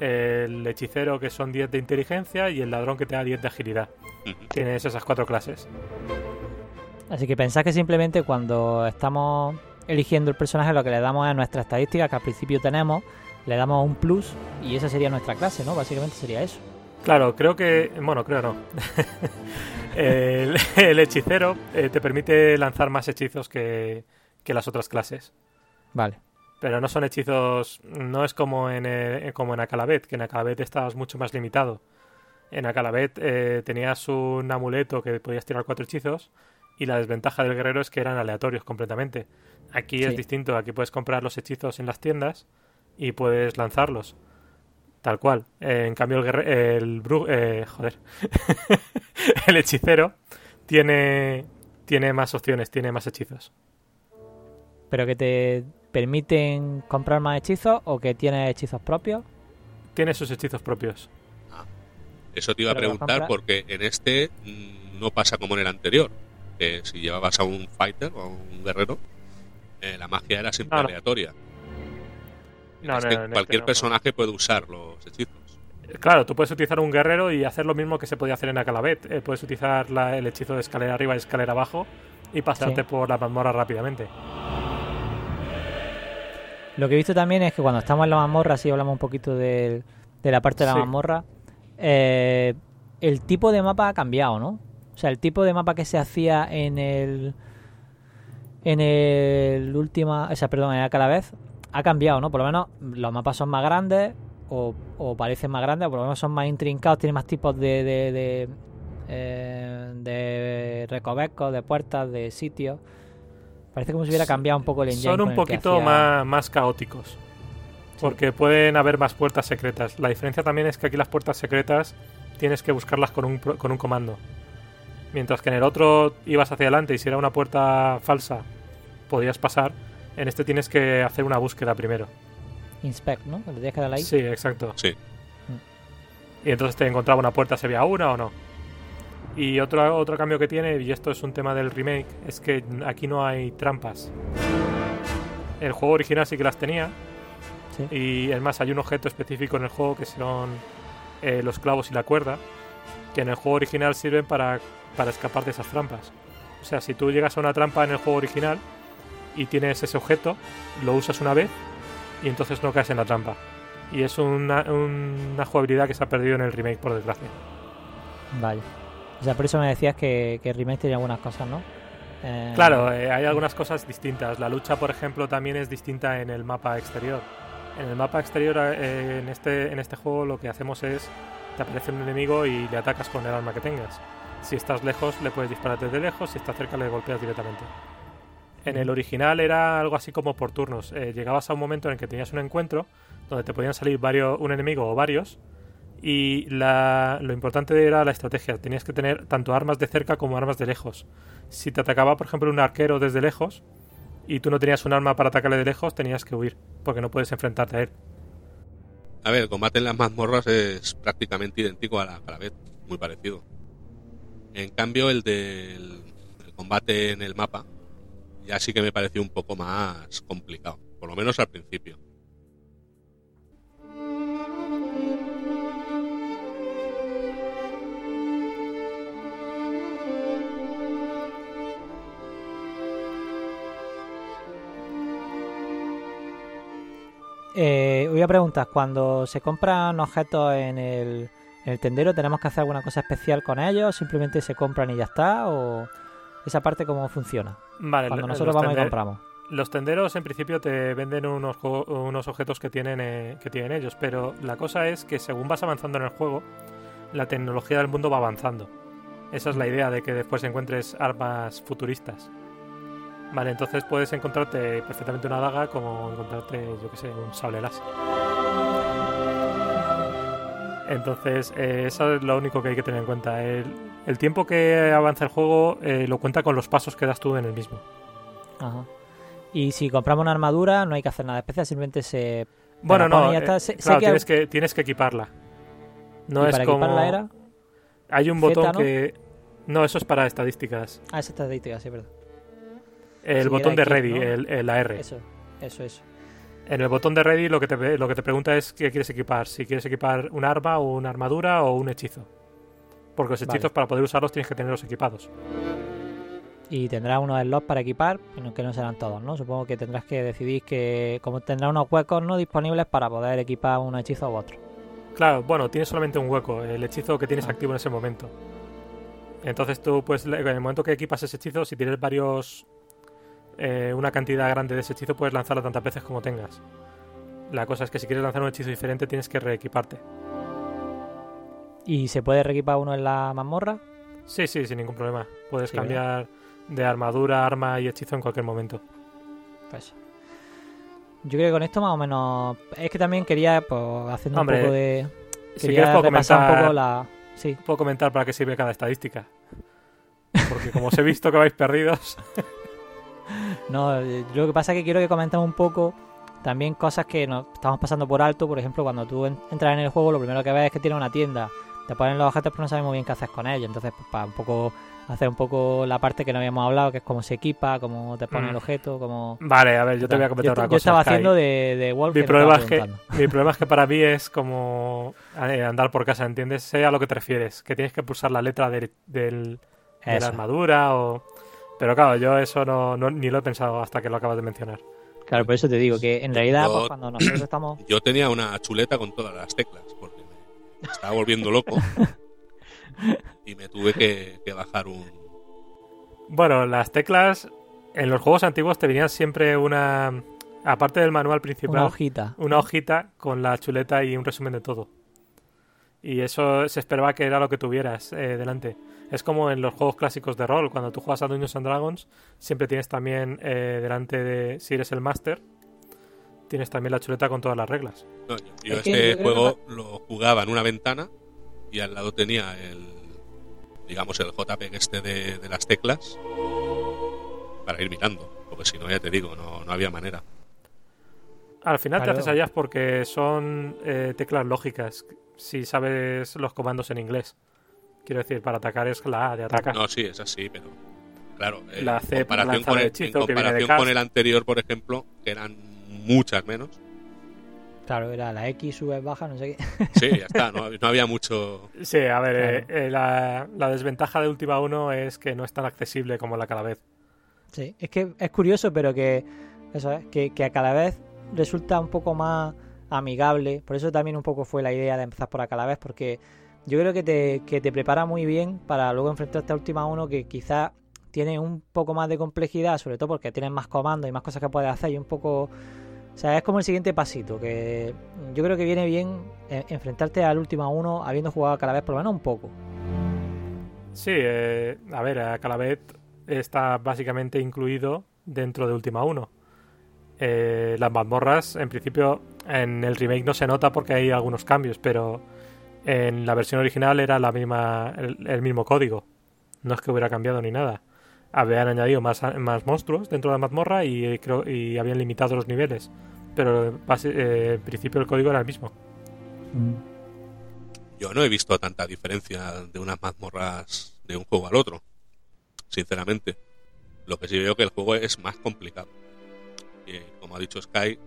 El hechicero, que son 10 de inteligencia. Y el ladrón, que te da 10 de agilidad. Tienes esas cuatro clases. Así que pensad que simplemente cuando estamos eligiendo el personaje lo que le damos es nuestra estadística que al principio tenemos, le damos un plus y esa sería nuestra clase, ¿no? Básicamente sería eso. Claro, creo que. Bueno, creo no. el, el hechicero eh, te permite lanzar más hechizos que, que las otras clases. Vale. Pero no son hechizos. No es como en, eh, como en Akalabet, que en Akalabet estabas mucho más limitado. En Akalabet eh, tenías un amuleto que podías tirar cuatro hechizos. Y la desventaja del guerrero es que eran aleatorios completamente. Aquí es distinto. Aquí puedes comprar los hechizos en las tiendas y puedes lanzarlos. Tal cual. Eh, en cambio, el, guerre- el bru- eh, joder. el hechicero tiene, tiene más opciones, tiene más hechizos. Pero que te permiten comprar más hechizos o que tienes hechizos propios. Tiene sus hechizos propios. Eso te iba a Pero preguntar porque en este mm, no pasa como en el anterior. Que si llevabas a un fighter o a un guerrero, eh, la magia era siempre No, no. aleatoria. No, cualquier no, no. personaje puede usar los hechizos. Claro, tú puedes utilizar un guerrero y hacer lo mismo que se podía hacer en Akalabet. Eh, puedes utilizar la- el hechizo de escalera arriba y escalera abajo y pasarte Sí. por la mazmorra rápidamente. Lo que he visto también es que cuando estamos en la mazmorra, si hablamos un poquito del- de, la parte de la Sí. mazmorra, eh, el tipo de mapa ha cambiado, ¿no? O sea, el tipo de mapa que se hacía en el en el última, o sea, perdón, en cada vez ha cambiado, ¿no? Por lo menos los mapas son más grandes o, o parecen más grandes, o por lo menos son más intrincados, tienen más tipos de de, de, eh, de recovecos, de puertas, de sitios. Parece como si hubiera cambiado un poco el engine. Son un poquito hacía- más, más caóticos. Porque pueden haber más puertas secretas. La diferencia también es que aquí las puertas secretas tienes que buscarlas con un, con un comando. Mientras que en el otro ibas hacia adelante y si era una puerta falsa podías pasar, en este tienes que hacer una búsqueda primero. Inspect, ¿no? Le tienes que dar ahí. Sí, exacto. Sí. Y entonces te encontraba una puerta, se veía una o no. Y otro, otro cambio que tiene, y esto es un tema del remake, es que aquí no hay trampas. El juego original sí que las tenía. Sí. Y es más, hay un objeto específico en el juego que son eh, los clavos y la cuerda. que en el juego original sirven para, para escapar de esas trampas. O sea, si tú llegas a una trampa en el juego original y tienes ese objeto, lo usas una vez y entonces no caes en la trampa. Y es una, una jugabilidad que se ha perdido en el remake, por desgracia. Vale. O sea, por eso me decías que, que el remake tenía algunas cosas, ¿no? Eh, Claro, eh, hay algunas cosas distintas. La lucha, por ejemplo, también es distinta en el mapa exterior. En el mapa exterior, eh, en, este, en este juego, lo que hacemos es: te aparece un enemigo y le atacas con el arma que tengas. Si estás lejos, le puedes disparar desde lejos. Si estás cerca, le golpeas directamente. En el original era algo así como por turnos. Eh, llegabas a un momento en el que tenías un encuentro donde te podían salir varios, un enemigo o varios. Y la- lo importante era la estrategia. Tenías que tener tanto armas de cerca como armas de lejos. Si te atacaba, por ejemplo, un arquero desde lejos y tú no tenías un arma para atacarle de lejos, tenías que huir, porque no puedes enfrentarte a él. A ver, el combate en las mazmorras es prácticamente idéntico a la vez, muy parecido. En cambio, el del el combate en el mapa ya sí que me pareció un poco más complicado, por lo menos al principio. Eh, voy a preguntar, cuando se compran objetos en el, en el tendero, ¿tenemos que hacer alguna cosa especial con ellos? ¿Simplemente se compran y ya está? ¿O esa parte cómo funciona? Vale, Cuando nosotros vamos y compramos. Los tenderos en principio te venden unos, unos objetos que tienen, eh, que tienen ellos, pero la cosa es que según vas avanzando en el juego, la tecnología del mundo va avanzando. Esa es la idea de que después encuentres armas futuristas. Vale, entonces puedes encontrarte perfectamente una daga como encontrarte, yo que sé, un sable láser. Entonces, eh, eso es lo único que hay que tener en cuenta. El, el tiempo que avanza el juego eh, lo cuenta con los pasos que das tú en el mismo. Ajá. Y si compramos una armadura, no hay que hacer nada especial, simplemente se. Bueno, no, eh. Sé- sé claro, que- tienes, que, tienes que equiparla. No y es para como... equiparla era. Hay un Z, botón ¿no? que... No, eso es para estadísticas. Ah, esa estadística, sí, verdad. El botón de equip, ready, ¿no? el, el- la R. Eso, eso, eso. En el botón de ready lo que, te, lo que te pregunta es qué quieres equipar. Si quieres equipar un arma o una armadura o un hechizo. Porque los hechizos Vale. para poder usarlos tienes que tenerlos equipados. Y tendrás unos slots para equipar, que no serán todos, ¿no? Supongo que tendrás que decidir que. Como tendrás unos huecos no disponibles para poder equipar un hechizo u otro. Claro, bueno, tienes solamente un hueco, el hechizo que tienes Ah. activo en ese momento. Entonces tú, pues, en el momento que equipas ese hechizo, si tienes varios. Eh, una cantidad grande de ese hechizo, puedes lanzarlo tantas veces como tengas. La cosa es que si quieres lanzar un hechizo diferente, tienes que reequiparte. ¿Y se puede reequipar uno en la mazmorra? Sí, sí, sin ningún problema. Puedes Sí, cambiar de armadura, arma y hechizo en cualquier momento. Pues. Yo creo que con esto más o menos. Es que también quería, pues, haciendo Hombre, un poco de. Si quieres, puedo comentar, un poco la. Sí. puedo comentar para qué sirve cada estadística. Porque como os he visto que vais perdidos. No, eh, lo que pasa es que quiero que comentemos un poco también cosas que nos estamos pasando por alto. Por ejemplo, cuando tú en- entras en el juego, lo primero que ves es que tiene una tienda. Te ponen los objetos, pero no sabemos bien qué haces con ellos. Entonces, pues, para un poco hacer un poco la parte que no habíamos hablado, que es cómo se equipa, cómo te pone Mm. el objeto, cómo. Vale, a ver, yo te voy a comentar yo, una yo cosa. estaba Sky. haciendo de, de Wolf. mi problema, estaba es que, mi problema es que para mí es como eh, andar por casa, ¿entiendes? Sé a lo que te refieres, que tienes que pulsar la letra del, del- de la armadura o... Pero claro, yo eso no, no- ni lo he pensado hasta que lo acabas de mencionar. Claro, por eso te digo que en realidad, Yo- pues, cuando nosotros estamos. Yo tenía una chuleta con todas las teclas, porque me estaba volviendo loco. y me tuve que, que bajar un. Bueno, las teclas en los juegos antiguos te venían siempre una... Aparte del manual principal, Una hojita. una hojita con la chuleta y un resumen de todo. Y eso se esperaba que era lo que tuvieras eh, delante. Es como en los juegos clásicos de rol, cuando tú juegas a Dungeons and Dragons, siempre tienes también eh, delante de, si eres el máster, tienes también la chuleta con todas las reglas. No, yo yo Es que este yo juego lo jugaba en una ventana y al lado tenía el. digamos, el JPEG este de, de las teclas para ir mirando. Porque si no, ya te digo, no, no había manera. Al final Claro. te haces allá porque son eh, teclas lógicas, si sabes los comandos en inglés. Quiero decir, para atacar es la A de atacar. No, sí, es así, pero. Claro, eh, La en C, comparación, lanzar con el hechizo en que viene de comparación con el anterior, por ejemplo, que eran muchas menos, Claro, era la X, sube, baja, no sé qué. Sí, ya está, no, no había mucho... Sí, a ver, Claro. eh, eh, la, la desventaja de Última 1 es que no es tan accesible como la Calavez. Sí, es que es curioso, pero que eso es, que, que a cada vez resulta un poco más amigable. Por eso también un poco fue la idea de empezar por a cada vez, porque yo creo que te, que te prepara muy bien para luego enfrentarte a Última 1 que quizás tiene un poco más de complejidad, sobre todo porque tienes más comandos y más cosas que puedes hacer y un poco... O sea, es como el siguiente pasito, que yo creo que viene bien eh, enfrentarte al Última 1 habiendo jugado a cada vez por lo menos un poco. Sí, eh, a ver, a Calavet está básicamente incluido dentro de Última 1. Eh, las mazmorras, en principio, en el remake no se nota porque hay algunos cambios, pero en la versión original era la misma, el, el mismo código. No es que hubiera cambiado ni nada. Habían añadido más, más monstruos dentro de la mazmorra y, eh, creo, y habían limitado los niveles. Pero base- eh, en principio el código era el mismo. Yo no he visto tanta diferencia de unas mazmorras de un juego al otro, sinceramente. Lo que sí veo que el juego es más complicado. Y, como ha dicho Sky,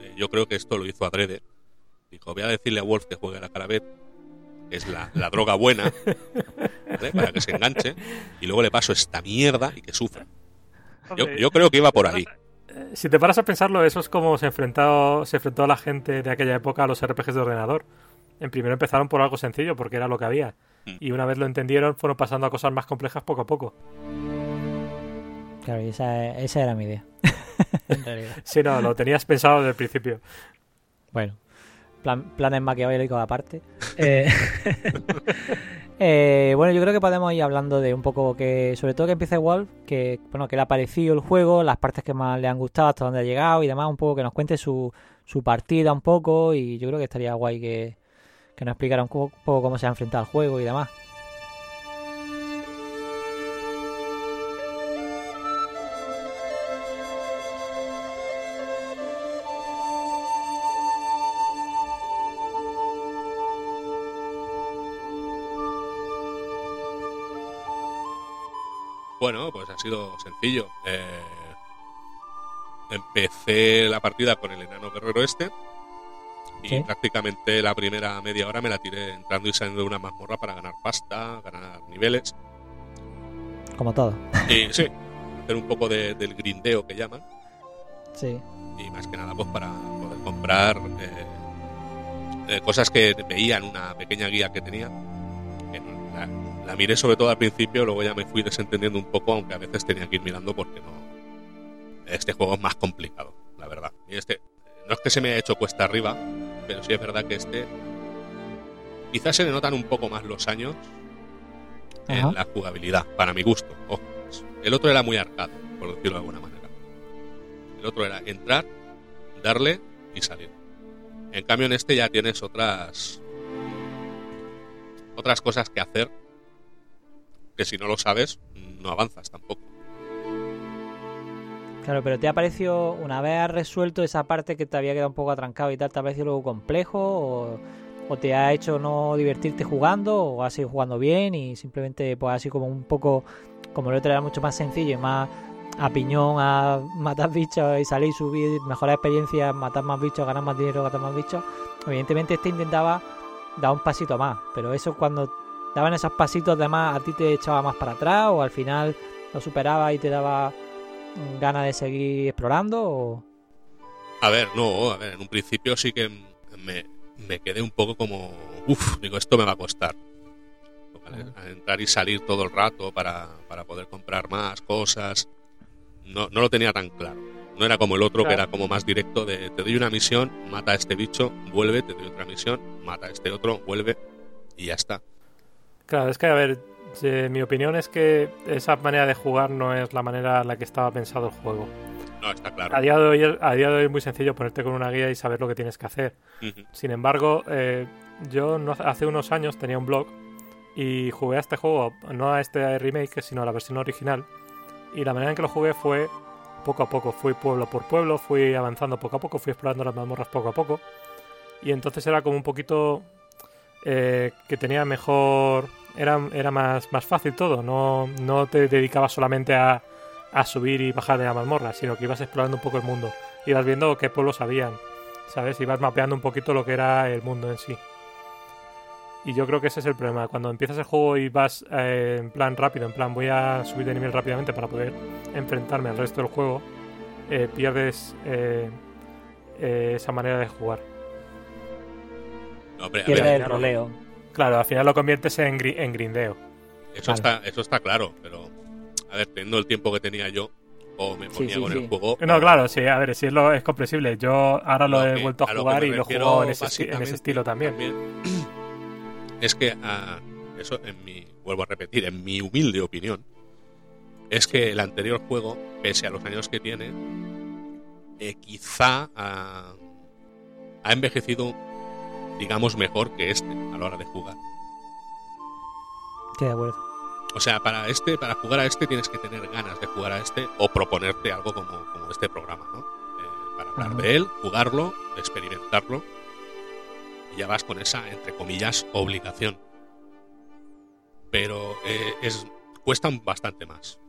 eh, yo creo que esto lo hizo adrede. Dijo, voy a decirle a Wolf que juegue a la Calavet, que es la, la droga buena, ¿vale? para que se enganche, y luego le paso esta mierda y que sufra. Yo, yo creo que iba por ahí. Si te paras a pensarlo, eso es como se enfrentó, se enfrentó la gente de aquella época a los RPGs de ordenador. En primero empezaron por algo sencillo, porque era lo que había. Mm. Y una vez lo entendieron, fueron pasando a cosas más complejas poco a poco. Claro, y esa, esa era mi idea. en realidad. Sí, no, lo tenías pensado desde el principio. Bueno, plan, planes maquiavélicos aparte. Eh, eh, bueno, yo creo que podemos ir hablando de un poco que, sobre todo que empiece Wolf, que bueno, que le ha parecido el juego, las partes que más le han gustado, hasta dónde ha llegado y demás, un poco que nos cuente su, su partida un poco y yo creo que estaría guay que, que nos explicara un poco, un poco cómo se ha enfrentado al juego y demás. Bueno, pues ha sido sencillo. Eh, empecé la partida con el enano guerrero este. Y Sí. prácticamente la primera media hora me la tiré entrando y saliendo de una mazmorra para ganar pasta, ganar niveles. Como todo. Y sí, hacer un poco de- del grindeo que llaman. Sí. Y más que nada, pues para poder comprar eh, eh, cosas que veía en una pequeña guía que tenía. que no- la, la miré sobre todo al principio, luego ya me fui desentendiendo un poco, aunque a veces tenía que ir mirando porque no. Este juego es más complicado, la verdad. Y este, no es que se me haya hecho cuesta arriba, pero sí es verdad que este. Quizás se le notan un poco más los años Ajá. en la jugabilidad, para mi gusto. Ojo, el otro era muy arcade, por decirlo de alguna manera. El otro era entrar, darle y salir. En cambio, en este ya tienes otras otras cosas que hacer que si no lo sabes no avanzas tampoco. Claro, pero ¿te ha parecido, una vez has resuelto esa parte que te había quedado un poco atrancado y tal, ¿te ha parecido luego complejo? ¿O, te ha hecho no divertirte jugando? ¿O has ido jugando bien y simplemente pues así como un poco, como el otro era mucho más sencillo y más a piñón, a matar bichos y salir, subir, mejorar experiencias, matar más bichos, ganar más dinero, ganar más bichos? Evidentemente este intentaba dar un pasito más, pero eso cuando daban esos pasitos de más, ¿a ti te echaba más para atrás o al final lo superaba y te daba ganas de seguir explorando o A ver, no, a ver, en un principio sí que me, me quedé un poco como, uff, digo, esto me va a costar. Al- al entrar y salir todo el rato para, para poder comprar más cosas, no, no lo tenía tan claro. No era como el otro que era como más directo de te doy una misión, mata a este bicho, vuelve, te doy otra misión, mata a este otro, vuelve y ya está. Claro, es que, a ver, eh, mi opinión es que esa manera de jugar no es la manera en la que estaba pensado el juego. No, está claro. A día de hoy, a día de hoy es muy sencillo ponerte con una guía y saber lo que tienes que hacer. Sin embargo, eh, yo no- hace unos años tenía un blog y jugué a este juego, no a este remake, sino a la versión original. Y la manera en que lo jugué fue poco a poco. Fui pueblo por pueblo, fui avanzando poco a poco, fui explorando las mazmorras poco a poco. Y entonces era como un poquito eh, que tenía mejor... Era, era más, más fácil todo, no, no te dedicabas solamente a, a subir y bajar de la mazmorra, sino que ibas explorando un poco el mundo. Ibas viendo qué pueblos habían. ¿sabes? Y vas mapeando un poquito lo que era el mundo en sí. Y yo creo que ese es el problema. Cuando empiezas el juego y vas eh, en plan rápido, en plan voy a subir de nivel rápidamente para poder enfrentarme al resto del juego, eh, pierdes eh, eh, esa manera de jugar. No, hombre, Pierde ver, el roleo. Claro, al final lo conviertes en, gri- en grindeo. eso, Vale. está, eso está claro, pero a ver, teniendo el tiempo que tenía yo, o me ponía sí, con sí. el juego. No, claro, sí, a ver, sí es, lo, es comprensible. Yo ahora lo Lo he que- vuelto a jugar y lo jugado en ese, en ese estilo también. es que eso en mi vuelvo a repetir en mi humilde opinión es que el anterior juego pese a los años que tiene eh, quizá ah, ha envejecido digamos mejor que este a la hora de jugar. Estoy de acuerdo. o sea para este para jugar a este tienes que tener ganas de jugar a este o proponerte algo como, como este programa no Eh, para hablar de él jugarlo experimentarlo y ya vas con esa entre comillas obligación. Pero eh, es cuesta bastante más.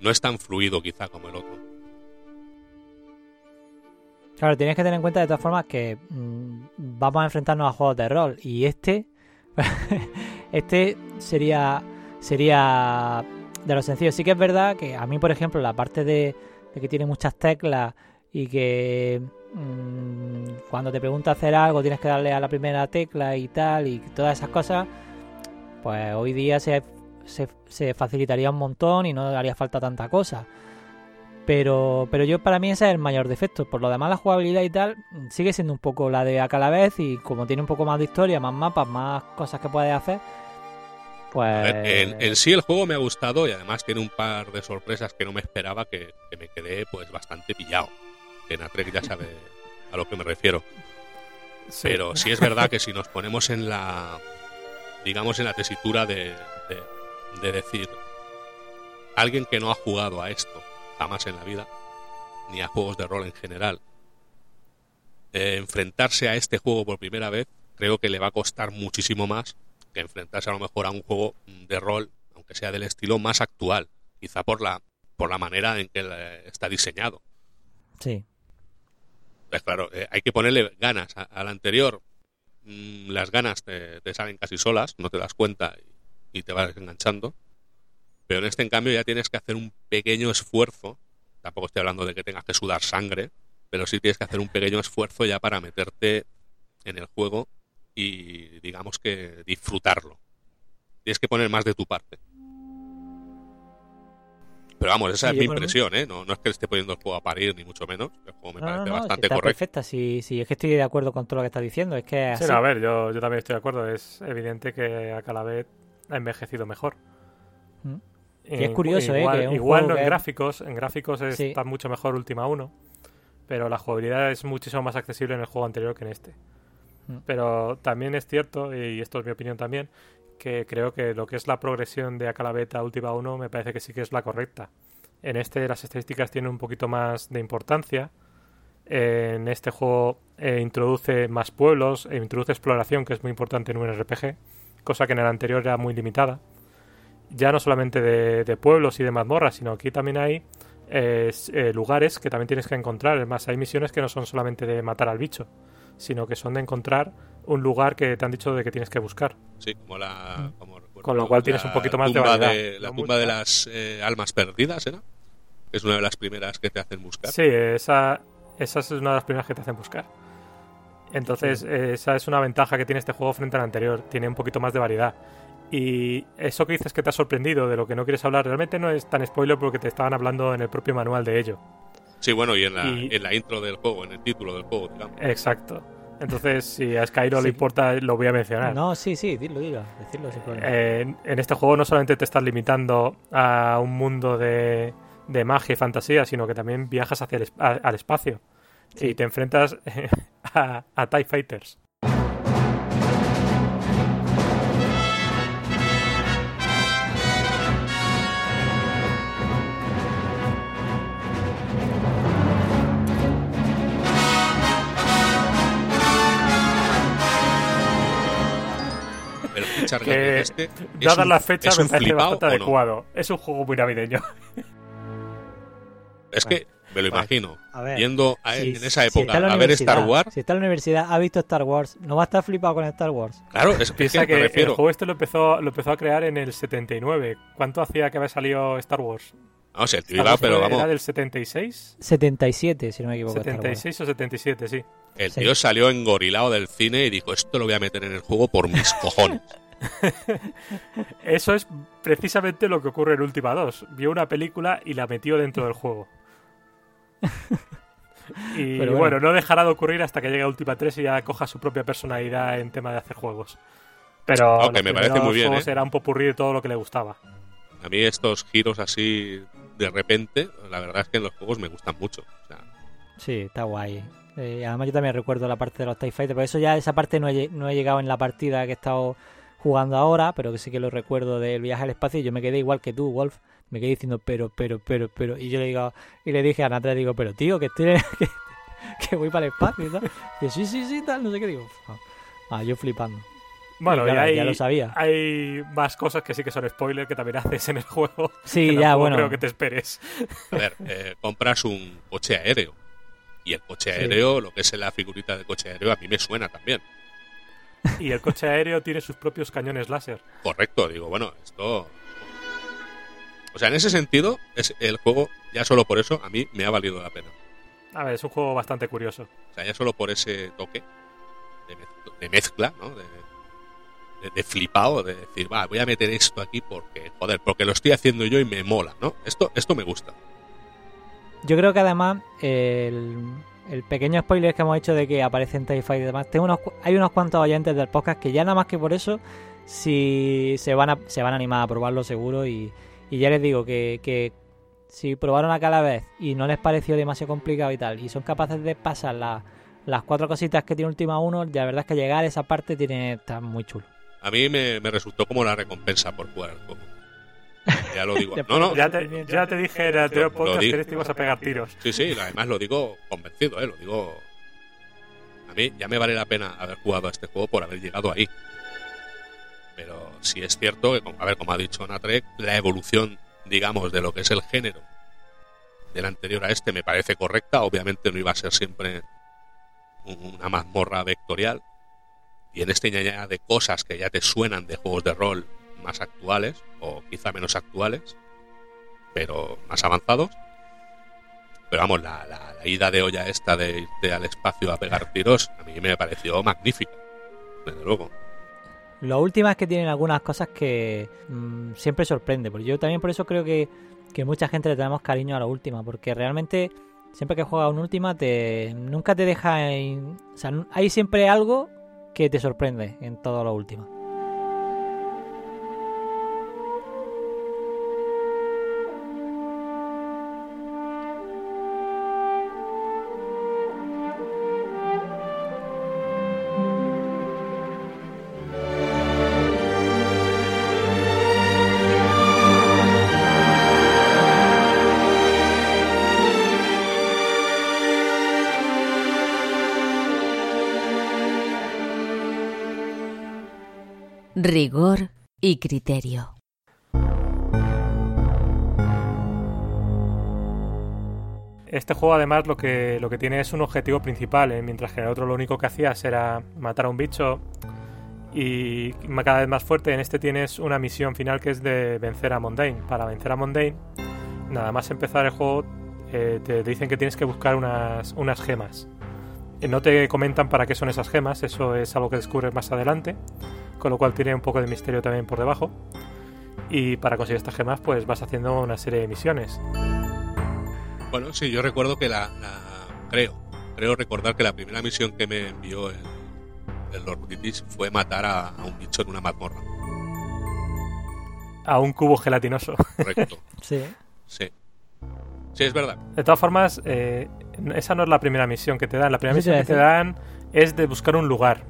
No es tan fluido quizá como el otro Claro, tienes que tener en cuenta de todas formas que mm, vamos a enfrentarnos a juegos de rol y este este sería sería de lo sencillo. Sí que es verdad que a mí, por ejemplo, la parte de, que tiene muchas teclas y que mm, cuando te pregunta hacer algo tienes que darle a la primera tecla y tal y todas esas cosas, pues hoy día se, se facilitaría un montón y no haría falta tanta cosa. Pero, pero yo para mí ese es el mayor defecto. Por lo demás la jugabilidad y tal sigue siendo un poco la de a cada vez y como tiene un poco más de historia, más mapas, más cosas que puedes hacer, pues... A ver, en, en sí el juego me ha gustado y además tiene un par de sorpresas que no me esperaba que, que me quedé pues bastante pillado en Atrek ya sabe a lo que me refiero Sí. Pero sí es verdad que si nos ponemos en la, digamos, en la tesitura de, de, de decir, alguien que no ha jugado a esto jamás en la vida, ni a juegos de rol en general, eh, enfrentarse a este juego por primera vez, creo que le va a costar muchísimo más que enfrentarse a lo mejor a un juego de rol, aunque sea del estilo más actual, quizá por la, por la manera en que está diseñado. Sí. Pues claro, eh, hay que ponerle ganas. Al anterior, mm, las ganas te, te salen casi solas, no te das cuenta y, y te vas enganchando. Pero en este, en cambio, ya tienes que hacer un pequeño esfuerzo. Tampoco estoy hablando de que tengas que sudar sangre, pero sí tienes que hacer un pequeño esfuerzo ya para meterte en el juego y, digamos que, disfrutarlo. Tienes que poner más de tu parte. Pero vamos, esa Sí, es mi impresión, ¿eh? No, no es que esté poniendo el juego a parir, ni mucho menos. El juego me No, parece no, bastante está correcto. perfecta. Si, si es que estoy de acuerdo con todo lo que estás diciendo. Es que Sí, así. no, a ver, yo, yo también estoy de acuerdo. Es evidente que a Calavet ha envejecido mejor. Mm. Eh, es curioso, ¿eh? igual, que un igual no en gráficos, en gráficos Sí. está mucho mejor Última 1, pero la jugabilidad es muchísimo más accesible en el juego anterior que en este. Mm. Pero también es cierto, y esto es mi opinión también, que creo que lo que es la progresión de Acalavet a Última 1 me parece que sí que es la correcta. En este las estadísticas tienen un poquito más de importancia. En este juego eh, introduce más pueblos, e introduce exploración, que es muy importante en un RPG, cosa que en el anterior era muy limitada. Ya no solamente de, de pueblos y de mazmorras, sino aquí también hay eh, eh, lugares que también tienes que encontrar. Es más, hay misiones que no son solamente de matar al bicho, sino que son de encontrar un lugar que te han dicho de que tienes que buscar. Sí, como la. como Mm. Con lo cual tienes la un poquito más de variedad. la tumba de las eh, almas perdidas, ¿era? Es una de las primeras que te hacen buscar. Sí, esa, esa es una de las primeras que te hacen buscar. Entonces, esa es una ventaja que tiene este juego frente al anterior. Tiene un poquito más de variedad. Y eso que dices que te ha sorprendido, de lo que no quieres hablar, realmente no es tan spoiler porque te estaban hablando en el propio manual de ello. Sí, bueno, y en la, Y- en la intro del juego, en el título del juego, digamos. Exacto. Entonces, si a Skyro Sí. le importa, lo voy a mencionar. No, sí, sí, dilo, dilo. Decirlo si puedes. Eh, en, en este juego no solamente te estás limitando a un mundo de, de magia y fantasía, sino que también viajas hacia el, a- al espacio y te enfrentas a, a TIE Fighters. Pero escuchar Que, este. es Dadas las fechas, es me un parece bastante no? adecuado. Es un juego muy navideño. Es que Me lo imagino. a ver, Yendo a- Si- en esa si época la a ver Star Wars. Si está en la universidad, ha visto Star Wars, no va a estar flipado con Star Wars. Claro, es, que que me el refiero. juego este lo empezó, lo empezó a crear en el 79. ¿Cuánto hacía que había salido Star Wars? No sé, el tío iba, pero vamos. ¿Era del 76? 77, si no me equivoco. Star Wars. 76 o 77, sí. El Sí. tío salió engorilado del cine y dijo: Esto lo voy a meter en el juego por mis cojones. Eso es precisamente lo que ocurre en Última 2. Vio una película y la metió dentro del juego. Y Pero bueno. bueno. no dejará de ocurrir hasta que llegue a Última 3 y ya coja su propia personalidad en tema de hacer juegos. Pero Ok, los me parece muy bien, ¿eh? era un popurrí de todo lo que le gustaba. A mí estos giros así de repente, la verdad es que en los juegos me gustan mucho. O sea, Sí, está guay. Eh, además yo también recuerdo la parte de los TIE Fighters, por eso ya esa parte no he, no he llegado en la partida que he estado jugando ahora, pero que sí que lo recuerdo del viaje al espacio y yo me quedé igual que tú, Wolf. Me quedé diciendo, pero, pero, pero, pero. Y yo le digo, y le dije a Natra, digo, pero tío, que estoy en- que, que voy para el espacio y tal. Y yo, sí, sí, sí, tal, no sé qué digo. Ah, yo flipando. Bueno, claro, hay, ya lo sabía. hay más cosas que sí que son spoiler que también haces en el juego. Sí, que ya, bueno. creo que te esperes. a ver, eh, compras un coche aéreo. Y el coche Sí. aéreo, lo que es la figurita de coche aéreo, a mí me suena también. Y el coche aéreo tiene sus propios cañones láser. Correcto, digo, bueno, esto. O sea, en ese sentido, es el juego, ya solo por eso, a mí me ha valido la pena. A ver, es un juego bastante curioso. O sea, ya solo por ese toque de, mez- de mezcla, ¿no? De, de, de flipado, de decir, va, voy a meter esto aquí porque, joder, porque lo estoy haciendo yo y me mola, ¿no? Esto, esto me gusta. Yo creo que además el, pequeño spoiler que hemos hecho de que aparecen TIE y demás, tengo unos, hay unos cuantos oyentes del podcast que ya nada más que por eso si se van a, se van a animar a probarlo seguro y, ya les digo que, que si probaron a cada vez y no les pareció demasiado complicado y tal y son capaces de pasar la- las cuatro cositas que tiene Última 1, la verdad es que llegar a esa parte tiene está muy chulo. A mí me, me resultó como la recompensa por jugar el juego. Ya lo digo. No, no, Ya te, ya te dije en el anterior Lo podcast que te ibas a pegar tiros. Sí, sí, además lo digo convencido, ¿eh? Lo digo... A mí ya me vale la pena haber jugado a este juego por haber llegado ahí. Pero sí es cierto que, a ver, como ha dicho Natrek, la evolución, digamos, de lo que es el género del anterior a este me parece correcta. Obviamente no iba a ser siempre un- una mazmorra vectorial. Y en este ya de cosas que ya te suenan de juegos de rol más actuales, o quizá menos actuales, pero más avanzados. Pero vamos, la, la- ida de olla esta de irte al espacio a pegar tiros, a mí me pareció magnífica. Desde luego. Lo último es que tienen algunas cosas que mm, siempre sorprende. Porque yo también por eso creo que, que mucha gente le tenemos cariño a la última. Porque realmente, siempre que juegas una última, te, nunca te deja. en- o sea, hay siempre algo que te sorprende en todo lo último. Rigor y criterio. Este juego además lo que, lo que tiene es un objetivo principal, ¿eh? mientras que en el otro lo único que hacías era matar a un bicho y cada vez más fuerte. En este tienes una misión final que es de vencer a Mondain. Para vencer a Mondain, nada más empezar el juego, eh, te dicen que tienes que buscar unas, unas gemas. Eh, No te comentan para qué son esas gemas, eso es algo que descubres más adelante, con lo cual tiene un poco de misterio también por debajo. Y para conseguir estas gemas, pues vas haciendo una serie de misiones. Bueno, sí, yo recuerdo que la, la- creo, creo recordar que la primera misión que me envió el, el Lord British fue matar a, a un bicho en una mazmorra. A un cubo gelatinoso. Correcto. Sí. sí. Sí, es verdad. De todas formas, eh, esa no es la primera misión que te dan. La primera misión que te dan es de buscar un lugar.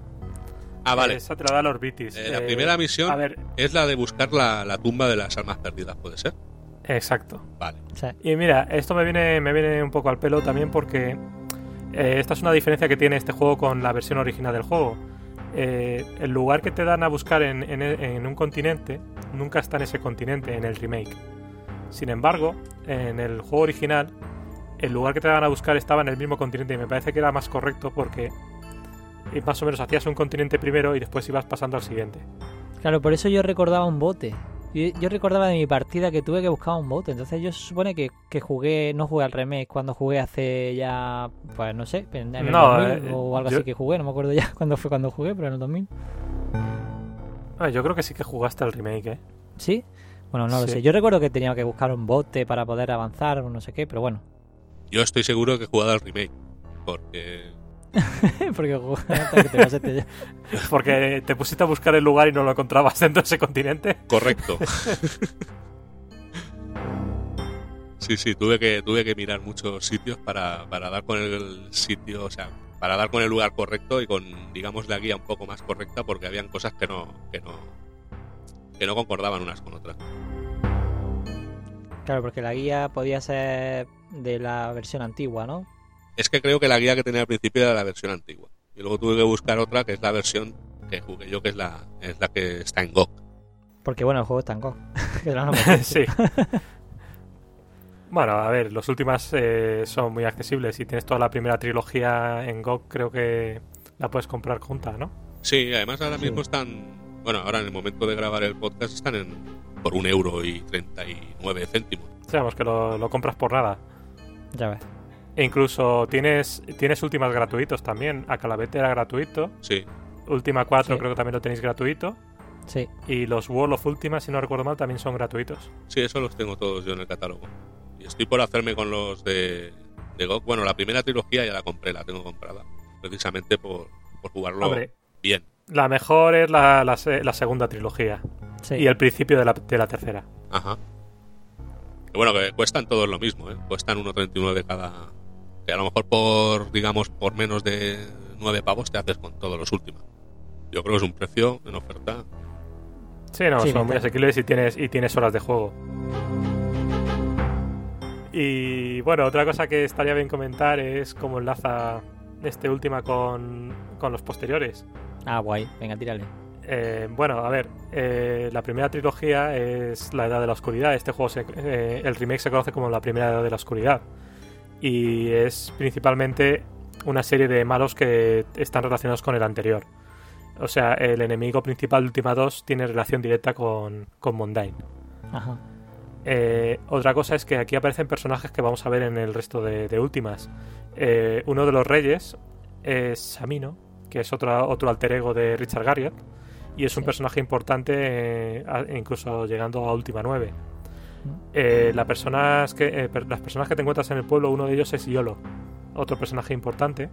Ah, vale. Esa te la da los Bitis. Eh, la primera misión A ver, es la de buscar la, la tumba de las almas perdidas, ¿puede ser? exacto. Vale. Y mira, esto me viene, me viene un poco al pelo también porque eh, esta es una diferencia que tiene este juego con la versión original del juego. Eh, el lugar que te dan a buscar en, en- en un continente nunca está en ese continente, en el remake. Sin embargo, en el juego original el lugar que te daban a buscar estaba en el mismo continente y me parece que era más correcto porque eh, más o menos hacías un continente primero y después ibas pasando al siguiente. Claro, por eso yo recordaba un bote. Yo, yo recordaba de mi partida que tuve que buscar un bote. Entonces yo se supone que, que jugué, no jugué al remake cuando jugué hace ya, pues no sé, en el No, 2000 eh, o algo yo- así que jugué. No me acuerdo ya cuándo fue cuando jugué, pero en el 2000. Ah, yo creo que sí que jugaste al remake, ¿eh? ¿Sí? Bueno, no lo sé. Yo recuerdo que tenía que buscar un bote para poder avanzar o no sé qué, pero bueno. Yo estoy seguro que he jugado al remake. Porque. Porque jugué hasta que te pasaste ya. Porque te pusiste a buscar el lugar y no lo encontrabas dentro de ese continente. Correcto. sí, sí, tuve que, tuve que mirar muchos sitios para, para dar con el sitio, o sea, para dar con el lugar correcto y con, digamos, la guía un poco más correcta porque habían cosas que no, que no, que no concordaban unas con otras. Claro, porque la guía podía ser de la versión antigua, ¿no? Es que creo que la guía que tenía al principio era la versión antigua. Y luego tuve que buscar otra que es la versión que jugué yo, que es la, es la que está en GOG. Porque bueno, el juego está en GOG. Sí. Bueno, a ver, los últimas eh, son muy accesibles. Si tienes toda la primera trilogía en GOG, creo que la puedes comprar junta, ¿no? Sí, además ahora Sí. mismo están, bueno, ahora en el momento de grabar el podcast están en por un euro y 39 céntimos. Sabemos que lo, lo compras por nada. Ya ves. E incluso tienes, tienes últimas gratuitos también. A Calavete era gratuito. Sí, Última 4 Sí. creo que también lo tenéis gratuito. Sí. Y los World of Ultima, si no recuerdo mal, también son gratuitos. sí, eso los tengo todos yo en el catálogo. Y estoy por hacerme con los de, de GOG. Bueno, la primera trilogía ya la compré, la tengo comprada. Precisamente por, por jugarlo Hombre, bien. la mejor es la, la se- la segunda trilogía. Sí. Y el principio de la, de la tercera. Ajá. Que bueno, que cuestan todos lo mismo, ¿eh? Cuestan 1,39 cada... Que a lo mejor por, digamos, por menos de 9 pavos te haces con todos los últimos. Yo creo que es un precio en oferta. Sí, no, Sí, son muy asequibles y tienes, y tienes horas de juego. Y bueno, otra cosa que estaría bien comentar es cómo enlaza este última con, con los posteriores. Ah, guay. Venga, tírale. Eh, bueno, a ver, eh, la primera trilogía es la Edad de la Oscuridad. Este juego, se- eh, el remake se conoce como la Primera Edad de la Oscuridad. Y es principalmente una serie de malos que están relacionados con el anterior. O sea, el enemigo principal de Ultima 2 tiene relación directa con, con Mondain. Ajá. Eh, otra cosa es que aquí aparecen personajes que vamos a ver en el resto de, de últimas. Eh, uno de los reyes es Samino, que es otro, otro alter ego de Richard Garriott, y es un Sí. personaje importante, eh, incluso llegando a Última 9. Eh, la personas que, eh, las personas que te encuentras en el pueblo, uno de ellos es Yolo, otro personaje importante.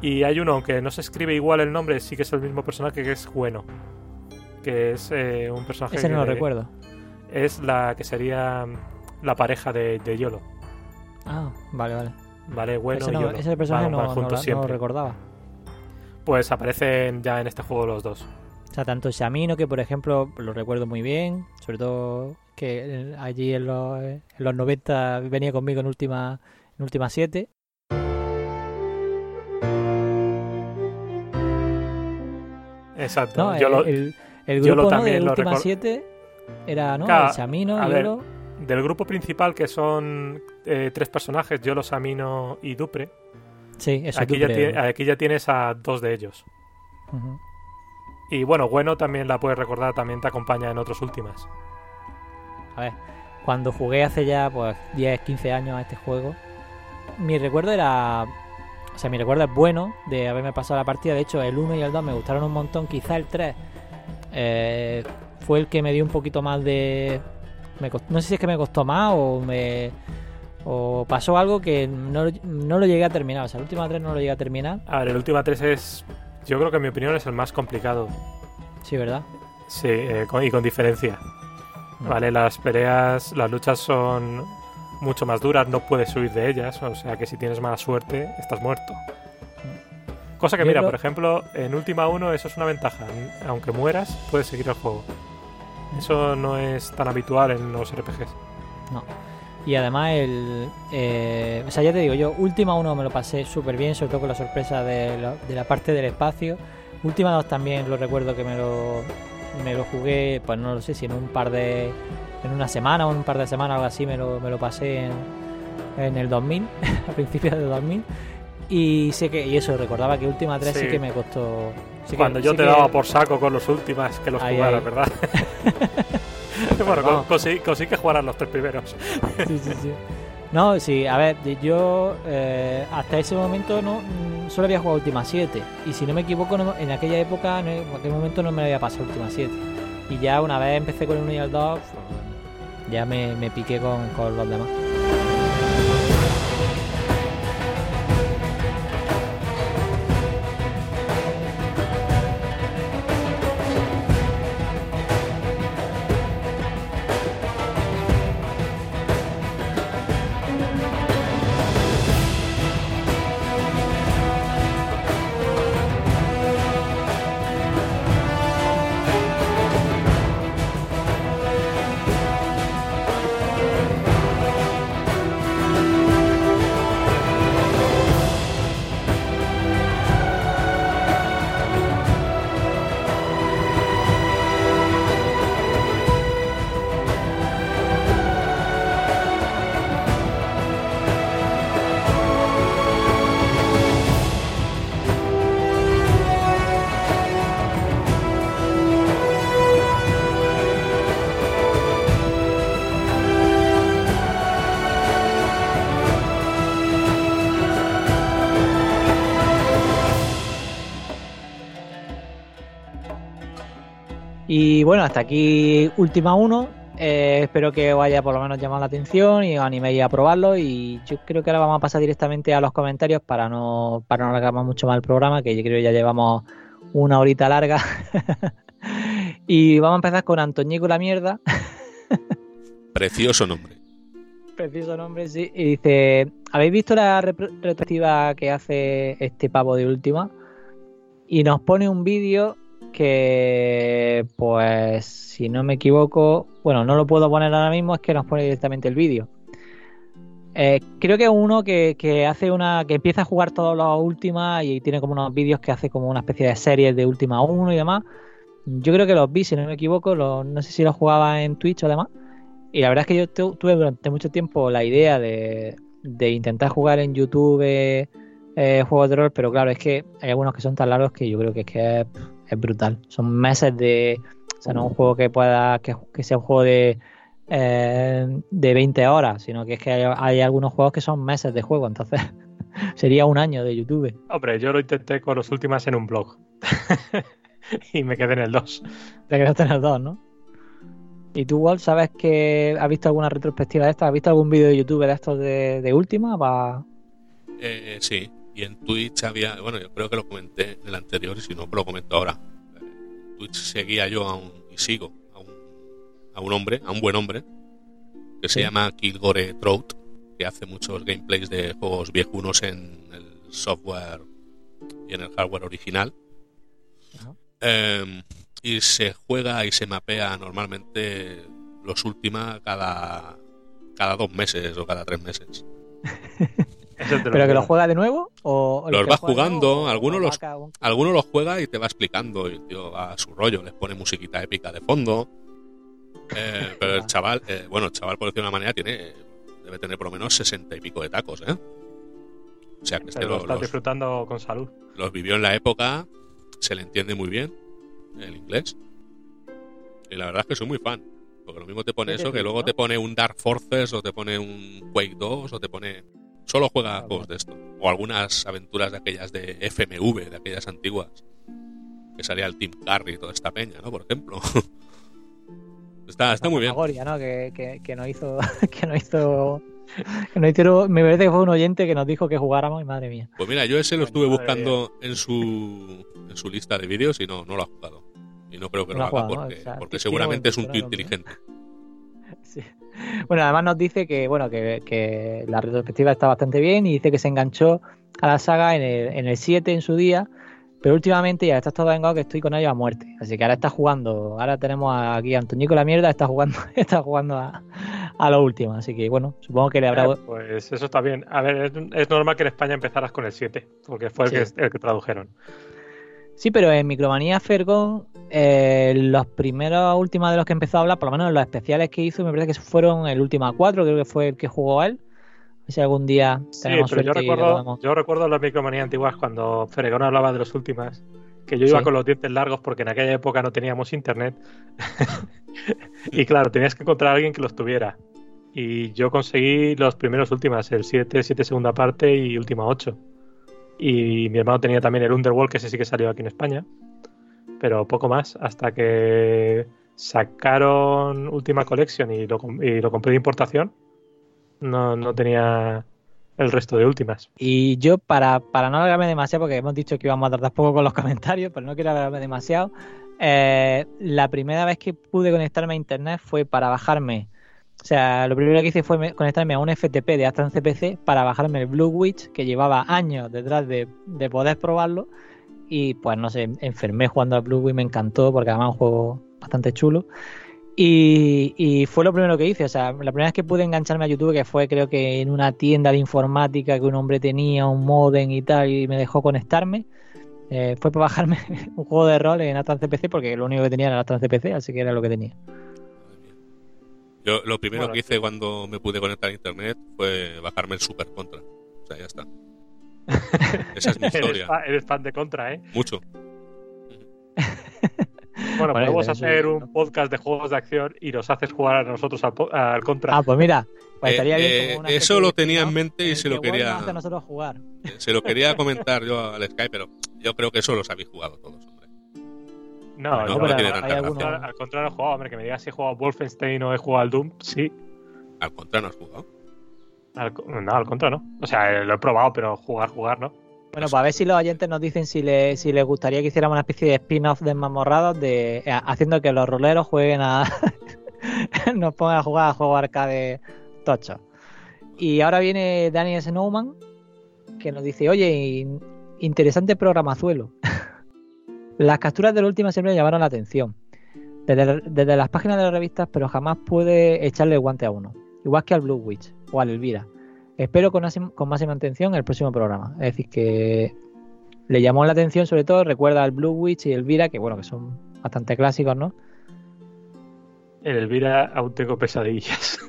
Y hay uno, aunque no se escribe igual el nombre, sí que es el mismo personaje, que es Bueno, que es eh, un personaje Ese no lo recuerdo. es la que sería mm, la pareja de, de Yolo. Ah, vale, vale. ¿Vale? Bueno, ese, no- Yolo. ese personaje Van- no, van juntos recordaba. Pues aparecen ya en este juego los dos. O sea, tanto Shamino, que por ejemplo lo recuerdo muy bien, sobre todo que allí en los, en los 90 venía conmigo en última en última 7. Exacto. No, Yolo- el, el, el grupo ¿no? también de lo última recor- 7 era, ¿no? Claro, El Shamino, Yolo. Del grupo principal, que son eh, tres personajes, Yolo, Samino y Dupre, Sí, eso aquí tú ya, aquí ya tienes a dos de ellos. Ujú. Y bueno, Bueno también la puedes recordar, también te acompaña en otros últimas. A ver, cuando jugué hace ya pues 10, 15 años a este juego, mi recuerdo era... O sea, mi recuerdo es bueno de haberme pasado la partida. De hecho, el 1 y el 2 me gustaron un montón. Quizá el 3 eh, fue el que me dio un poquito más de... me cost- no sé si es que me costó más o me... O pasó algo que no, no lo llegué a terminar. O sea, el último 3 no lo llegué a terminar. A ver, el última 3 es, yo creo que en mi opinión es el más complicado. Sí, ¿verdad? Sí, eh, con- y con diferencia. Vale, las peleas, las luchas son mucho más duras, no puedes huir de ellas, o sea que si tienes mala suerte, estás muerto. Cosa que, Yo mira, por ejemplo, en Última 1 eso es una ventaja. Aunque mueras, puedes seguir el juego. Eso no es tan habitual en los RPGs. No. Y además el... eh, o sea, ya te digo, yo Última 1 me lo pasé súper bien, sobre todo con la sorpresa de la, de la parte del espacio. Última 2 también lo recuerdo que me lo, me lo jugué, pues no lo sé si en un par de... En una semana o en un par de semanas algo así me lo, me lo pasé en, en el 2000, a principios del 2000. Y sé que, y eso, recordaba que Última 3 sí, Sí. que me costó. sí que- Cuando yo sí te que- daba por saco con los últimas que los Ahí, jugaras, ahí. ¿verdad? bueno, con- conseguí, conseguí que jugaran los tres primeros. Sí, sí, sí. No, sí, a ver, yo eh, hasta ese momento no mm, solo había jugado Última 7. Y si no me equivoco, no- en aquella época, no- en aquel momento no me había pasado Última 7. Y ya una vez empecé con el 1 y el 2, pues, ya me, me piqué con, con los demás. Y bueno, hasta aquí Última 1. Eh, espero que os haya por lo menos llamado la atención y os animéis a probarlo. Y yo creo que ahora vamos a pasar directamente a los comentarios para no, para no alargar mucho más el programa, que yo creo que ya llevamos una horita larga. y vamos a empezar con Antoñico la mierda. Precioso nombre. Preciso nombre, sí. Y dice: ¿Habéis visto la retrospectiva que hace este pavo de última? Y nos pone un vídeo que, pues, si no me equivoco, bueno, no lo puedo poner ahora mismo, es que nos pone directamente el vídeo. Eh, creo que uno que, que hace una. que empieza a jugar todas las últimas y tiene como unos vídeos que hace como una especie de series de última 1 y demás. Yo creo que los vi, si no me equivoco, no sé si los jugaba en Twitch o demás. Y la verdad es que yo tu- tuve durante mucho tiempo la idea de, de intentar jugar en YouTube eh, juegos de rol, pero claro, es que hay algunos que son tan largos que yo creo que es que es, brutal. Son meses de. O sea, no es un juego que pueda. que, que sea un juego de. eh, de 20 horas, sino que es que hay, hay algunos juegos que son meses de juego, entonces sería un año de YouTube. Hombre, yo lo intenté con los últimas en un blog. y me quedé en el 2. Te quedaste en el 2, ¿no? ¿Y tú, Walt, sabes que has visto alguna retrospectiva de esta? ¿Has visto algún vídeo de YouTube de estos de, de última? Pa- Eh, sí, y en Twitch había, bueno, yo creo que lo comenté en el anterior y si no, lo comento ahora. En Twitch seguía yo a un, y sigo a un, a un hombre, a un buen hombre, que se llama Kilgore Trout, que hace muchos gameplays de juegos viejunos en el software y en el hardware original. Ajá. Eh, y se juega y se mapea normalmente los últimos cada, cada dos meses o cada tres meses. ¿Pero que lo juega de nuevo? ¿O Los que va juega de jugando, algunos o los- los juega y te va explicando y tío va a su rollo, les pone musiquita épica de fondo. Eh, pero el chaval, eh, bueno, el chaval por decirlo de una manera tiene debe tener por lo menos sesenta y pico de tacos, ¿eh? O sea que este lo los, disfrutando con salud. los vivió en la época, se le entiende muy bien el inglés. Y la verdad es que soy muy fan. Porque lo mismo te pone eso, que luego ¿no? te pone un Dark Forces o te pone un Quake 2 o te pone... Solo juega juegos de esto. O algunas aventuras de aquellas de FMV, de aquellas antiguas. Que salía el Team Carry y toda esta peña, ¿no? Por ejemplo. está, está muy bien. Fantasmagoria, ¿no? Que, que, que nos hizo. que nos hizo. Me parece que fue un oyente que nos dijo que jugáramos y madre mía. Pues mira, yo ese lo estuve Madre buscando en su, en su lista de vídeos y no, no lo ha jugado. Y no creo que No lo lo ha haga jugado, ¿no? porque, O sea, porque tiene seguramente es un tío inteligente. Bueno, además nos dice que bueno que, que la retrospectiva está bastante bien y dice que se enganchó a la saga en el, en el 7 en su día, pero últimamente ya está todo vengado que estoy con ellos a muerte. Así que ahora está jugando, ahora tenemos aquí a Antoñico la mierda, está jugando, está jugando a, a lo último. Así que bueno, supongo que le habrá Eh, pues eso está bien. A ver, es, es normal que en España empezaras con el 7, porque fue el, que, el que tradujeron. Sí, pero en Micromanía Fergon, eh, los primeros últimos de los que empezó a hablar, por lo menos los especiales que hizo, me parece que fueron el último 4, creo que fue el que jugó él. Si algún día Sí, tenemos pero yo suerte recuerdo, yo recuerdo las micromanías antiguas cuando Fregón hablaba de los últimas, que yo iba Sí. con los dientes largos porque en aquella época no teníamos internet. y claro, tenías que encontrar a alguien que los tuviera. Y yo conseguí los primeros últimas, el 7, 7 segunda parte y última 8. Y mi hermano tenía también el Underworld, que ese sí que salió aquí en España. Pero poco más, hasta que sacaron Última Collection y lo, y lo compré de importación. No, no tenía el resto de últimas. Y yo, para, para no alargarme demasiado, porque hemos dicho que íbamos a tardar poco con los comentarios, pero no quiero alargarme demasiado, eh, la primera vez que pude conectarme a internet fue para bajarme. O sea, lo primero que hice fue me- conectarme a un FTP de Aston CPC para bajarme el Blue Witch, que llevaba años detrás de, de poder probarlo. Y pues no sé, enfermé jugando al Blue Witch, me encantó, porque además es un juego bastante chulo. Y, y fue lo primero que hice, o sea, la primera vez que pude engancharme a YouTube, que fue creo que en una tienda de informática que un hombre tenía, un modem y tal, y me dejó conectarme, eh, fue para bajarme un juego de rol en Atlas CPC, porque lo único que tenía era Atlas CPC, así que era lo que tenía. Yo lo primero Bueno, que hice cuando me pude conectar a internet fue bajarme el Super Contra. O sea, ya está. Esa es mi Eres, historia. eres fan de Contra, ¿eh? Mucho. Bueno, Vale, podemos hacer ¿no? un podcast de juegos de acción y nos haces jugar a nosotros al, Contra. Ah, pues mira, pues Eh, estaría bien eh, como una eso lo de tenía en mente y se lo quería- nos hace a nosotros jugar. Se lo quería comentar yo al Skype, pero yo creo que eso los habéis jugado todos, hombre. no, yo no al- tiene al, tanta al contra- al contra no he jugado, hombre, que me digas si he jugado a Wolfenstein o he jugado al Doom, sí. Al contra no has jugado. Al no, al contra no. O sea, eh, lo he probado, pero jugar, jugar, ¿no? Bueno, pues a ver si los oyentes nos dicen si, le- si les gustaría que hiciéramos una especie de spin-off de mamorrados, de, eh, haciendo que los roleros jueguen a. nos pongan a jugar a juegos arcade tochos. Y ahora viene Daniel Snowman, que nos dice: Oye, in- interesante programazuelo. las capturas de la última siempre llamaron la atención. Desde, desde las páginas de las revistas, pero jamás pude echarle el guante a uno. Igual que al Blue Witch o al Elvira. Espero con, con máxima atención el próximo programa. Es decir, que le llamó la atención, sobre todo, recuerda al Blue Witch y Elvira, que bueno, que son bastante clásicos, ¿no? En Elvira aún tengo pesadillas.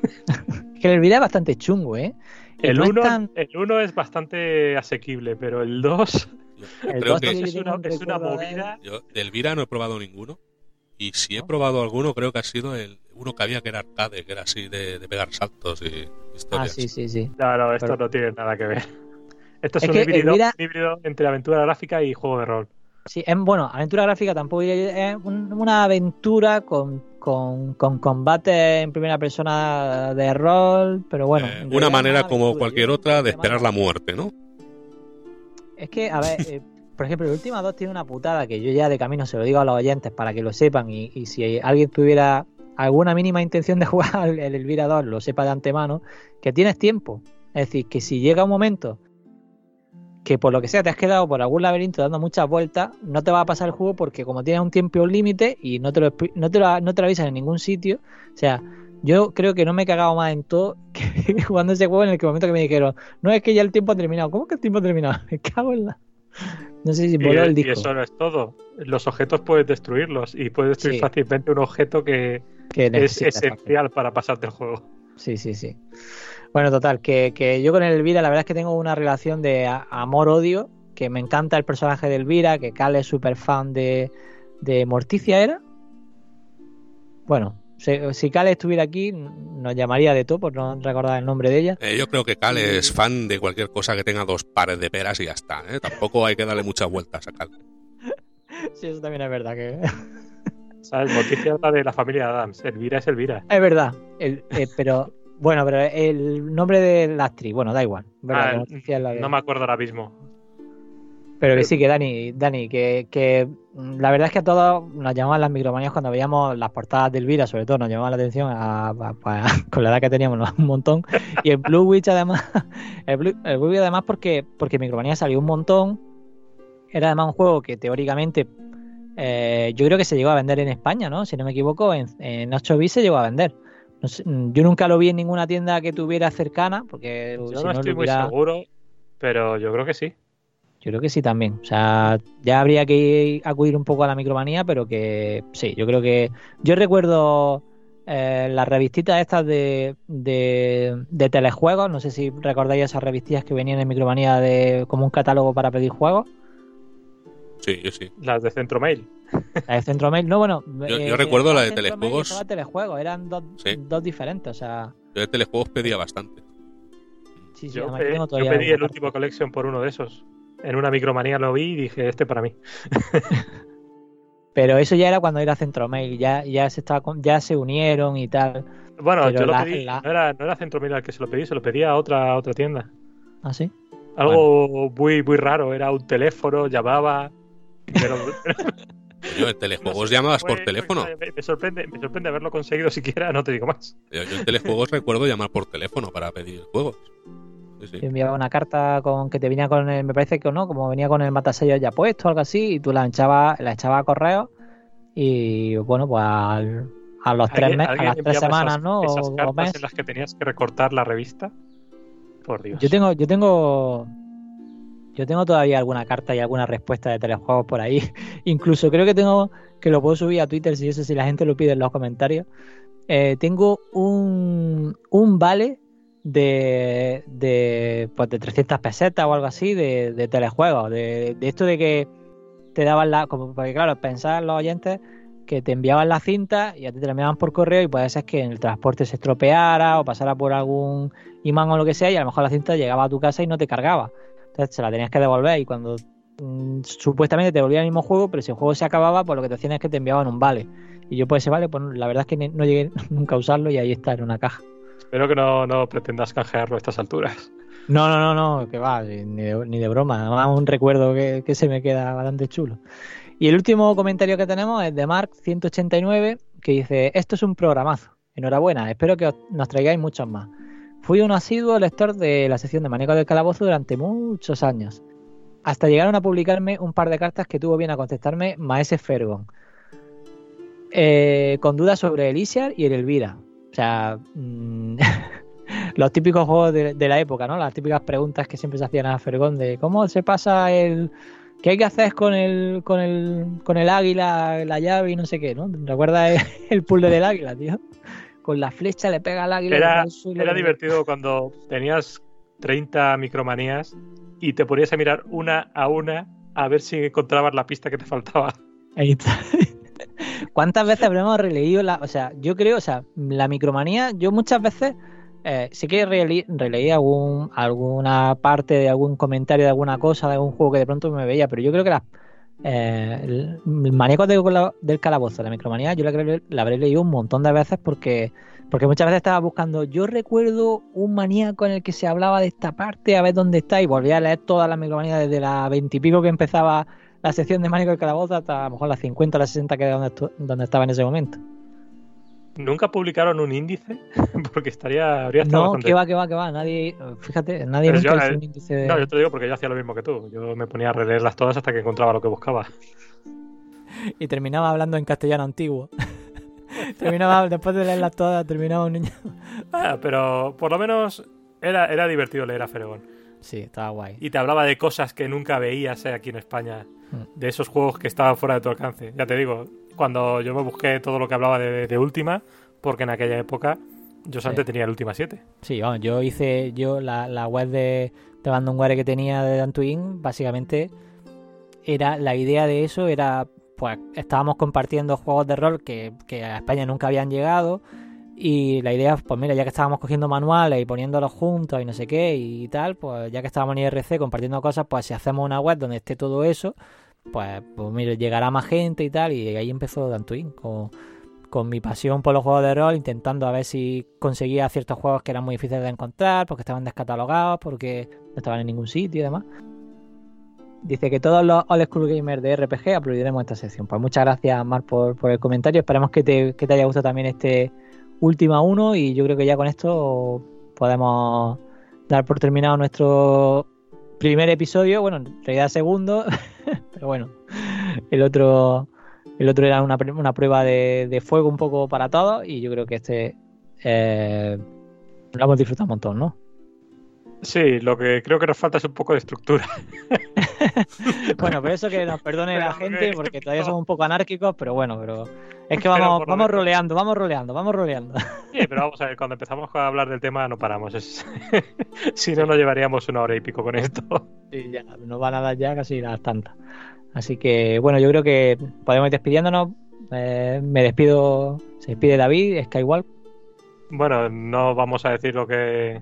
Que el Elvira es bastante chungo, ¿eh? El no es 1 tan- el uno es bastante asequible, pero el 2 Yo El creo dos que tiene- es una, un es una movida. yo de Elvira no he probado ninguno. Y si he probado alguno, creo que ha sido el uno que había que era arcade, que era así de, de pegar saltos y Ah, historias. sí, sí, sí. No, no, esto Pero- no tiene nada que ver. Esto es, Es un, que híbrido, Elvira- un híbrido entre aventura gráfica y juego de rol. Sí, es bueno, aventura gráfica tampoco es un- una aventura con, con, con combate en primera persona de rol, pero bueno. Eh, una manera como aventura. cualquier Yo otra de esperar la muerte, ¿no? Es que, a ver, eh, por ejemplo, el última dos tiene una putada que yo ya de camino se lo digo a los oyentes para que lo sepan y, y si alguien tuviera alguna mínima intención de jugar al- el Elvira 2 lo sepa de antemano, que tienes tiempo. Es decir, que si llega un momento que por lo que sea te has quedado por algún laberinto dando muchas vueltas, no te va a pasar el juego porque como tienes un tiempo límite y no te, lo, no, te lo, no te lo avisan en ningún sitio, o sea, yo creo que no me he cagado más en todo que jugando ese juego en el momento que me dijeron, no es que ya el tiempo ha terminado, ¿cómo que el tiempo ha terminado? Me cago en la... No sé si Y, voló el y disco. eso no es todo. Los objetos puedes destruirlos y puedes destruir Sí. fácilmente un objeto que que es esencial para pasarte el juego. Sí, sí, sí. Bueno, total, que, que yo con el Elvira la verdad es que tengo una relación de amor-odio, que me encanta el personaje de Elvira, que Cal es súper fan de, de Morticia, ¿era? Bueno, si, si Cal estuviera aquí, nos llamaría de todo por no recordar el nombre de ella. Eh, yo creo que Cal es fan de cualquier cosa que tenga dos pares de peras y ya está. ¿eh? Tampoco hay que darle muchas vueltas a Cal. Sí, eso también es verdad que... ¿Sabes? Noticia de la familia Adams. Elvira es Elvira. Es verdad, el- eh, pero... Bueno, pero el nombre de la actriz, bueno, da igual. Ah, Que Morticia es la de- No me acuerdo ahora mismo. Pero que sí, que Dani, Dani, que, que mm, la verdad es que a todos nos llamaban las micromanías cuando veíamos las portadas de Elvira, sobre todo nos llamaban la atención a- a- a- con la edad que teníamos ¿no? un montón. Y el Blue Witch además, el Blue, el Blue Witch además porque, porque Micromanía salió un montón. Era además un juego que teóricamente eh, yo creo que se llegó a vender en España, ¿no? Si no me equivoco, en, en 8 bits se llegó a vender. No sé, mm, yo nunca lo vi en ninguna tienda que tuviera cercana, porque Yo si no no, estoy muy seguro, pero yo creo que sí. Yo creo que sí también. O sea, ya habría que acudir un poco a la micromanía, pero que sí, yo creo que. Yo recuerdo eh, las revistitas estas de, de, de telejuegos. No sé si recordáis esas revistillas que venían en Micromanía de como un catálogo para pedir juegos. Sí, yo sí. Las de Centromail. La de Centromail, no, bueno. Yo- yo recuerdo la de telejuegos. telejuegos, eran dos, Sí. dos diferentes, o sea. Yo de telejuegos pedía bastante. Sí, sí, Yo, además pe- yo pedí el último collection por uno de esos. En una micromanía lo vi y dije, este para mí. Pero eso ya era cuando era Centromail, ya, ya se estaba con- ya se unieron y tal. Bueno, Pero yo lo la- pedí. la- No, era, no era Centromail al que se lo pedí, se lo pedí a otra, a otra tienda. ¿Ah, sí? Algo muy, muy raro. Era un teléfono, llamaba. Pero, Yo en telejuegos no sé, llamabas por teléfono. Me, me sorprende, me sorprende haberlo conseguido siquiera, no te digo más. Yo, yo en telejuegos recuerdo llamar por teléfono para pedir juegos. Sí, sí. Te enviaba una carta con que te venía con el, me parece que no, como venía con el matasellos ya puesto, algo así, y tú la echabas, la echabas a correo y bueno, pues al- a los tres ¿Alguien- meses, a las tres semanas, esas- ¿no? Esas O- o cartas mes. en las que tenías que recortar la revista. Por Dios. Yo tengo, yo tengo, yo tengo todavía alguna carta y alguna respuesta de telejuegos por ahí. Incluso creo que tengo, que lo puedo subir a Twitter si eso, si la gente lo pide en los comentarios. Eh, tengo un, un vale de, de, pues de 300 pesetas o algo así de, de telejuegos. De, de esto de que te daban la, como, porque claro, pensar los oyentes que te enviaban la cinta y a te la enviaban por correo y puede ser que en el transporte se estropeara o pasara por algún imán o lo que sea y a lo mejor la cinta llegaba a tu casa y no te cargaba. Entonces se la tenías que devolver y cuando mm, supuestamente te devolvía el mismo juego, pero si el juego se acababa, pues lo que te hacían es que te enviaban un vale. Y yo pues ese vale, pues la verdad es que no llegué nunca a usarlo y ahí está en una caja. Espero que no, no pretendas canjearlo a estas alturas. No, no, no, no, que va, ni de, ni de broma. Un recuerdo que, que se me queda bastante chulo. Y el último comentario que tenemos es de Mark189, que dice: Esto es un programazo. Enhorabuena, espero que os- nos traigáis muchos más. Fui un asiduo lector de la sección de Manejo del Calabozo durante muchos años. Hasta llegaron a publicarme un par de cartas que tuvo bien a contestarme Maese Fergon. Eh, con dudas sobre el Isiar y el Elvira. O sea, mm, los típicos juegos de, de la época, ¿no? Las típicas preguntas que siempre se hacían a Fergón de cómo se pasa el. ¿Qué hay que hacer con el, con el, con el águila, la llave y no sé qué, ¿no? ¿Recuerdas el, el puzzle del águila, tío? Con la flecha le pega al águila. Era, suelo. era divertido cuando tenías 30 micromanías y te ponías a mirar una a una a ver si encontrabas la pista que te faltaba. Ahí está. ¿Cuántas veces habremos releído la. O sea, yo creo, o sea, la micromanía, yo muchas veces eh, sí que releí, releí algún, alguna parte de algún comentario de alguna cosa, de algún juego que de pronto me veía, pero yo creo que las. eh, el, maníaco de- del calabozo, la micromanía, yo la, la habré leído un montón de veces porque. Porque muchas veces estaba buscando, yo recuerdo un maníaco en el que se hablaba de esta parte, a ver dónde está, y volví a leer todas las micromanías desde la veintipico que empezaba la sección de Mánico del Calabozo hasta a lo mejor las 50 o las 60 que era donde, donde estaba en ese momento. ¿Nunca publicaron un índice? Porque estaría, habría estado No, bastante- que va, que va, que va. Nadie, fíjate, nadie Pero nunca yo, hizo eh, un índice de... No, yo te lo digo porque yo hacía lo mismo que tú. Yo me ponía a releerlas todas hasta que encontraba lo que buscaba. Y terminaba hablando en castellano antiguo. terminaba, después de leerlas todas, terminaba un niño. Ah, pero por lo menos era, era divertido leer a Feregón. Sí, estaba guay. Y te hablaba de cosas que nunca veías eh, aquí en España. Mm. De esos juegos que estaban fuera de tu alcance. Ya te digo, cuando yo me busqué todo lo que hablaba de, de Última, porque en aquella época yo solamente tenía el Última 7. Sí, vamos, yo hice yo la, la web de, de Abandonware que tenía de Dantooine, básicamente era la idea de eso era pues estábamos compartiendo juegos de rol que, que a España nunca habían llegado y la idea pues mira ya que estábamos cogiendo manuales y poniéndolos juntos y no sé qué y tal pues ya que estábamos en IRC compartiendo cosas pues si hacemos una web donde esté todo eso pues, pues mira llegará más gente y tal y ahí empezó Dantooine con con mi pasión por los juegos de rol, intentando a ver si conseguía ciertos juegos que eran muy difíciles de encontrar, porque estaban descatalogados, porque no estaban en ningún sitio y demás. Dice que todos los All School Gamers de RPG aplaudiremos esta sección. Pues muchas gracias, Mar, por, por el comentario. Esperemos que te, que te haya gustado también este última uno y yo creo que ya con esto podemos dar por terminado nuestro primer episodio. Bueno, en realidad segundo, pero bueno, el otro el otro era una, una prueba de, de fuego un poco para todos y yo creo que este eh, lo hemos disfrutado un montón, ¿no? Sí, lo que creo que nos falta es un poco de estructura. Bueno, pero eso que nos perdone la gente porque todavía somos un poco anárquicos, pero bueno, pero Es que vamos, vamos menos- roleando, vamos roleando, vamos roleando. Sí, pero vamos a ver, cuando empezamos a hablar del tema no paramos. es- si no, nos llevaríamos una hora y pico con esto. Sí, ya, nos van a dar ya casi las tantas. Así que, bueno, yo creo que podemos ir despidiéndonos. Eh, me despido, se despide David, Skywalk. Bueno, no vamos a decir lo que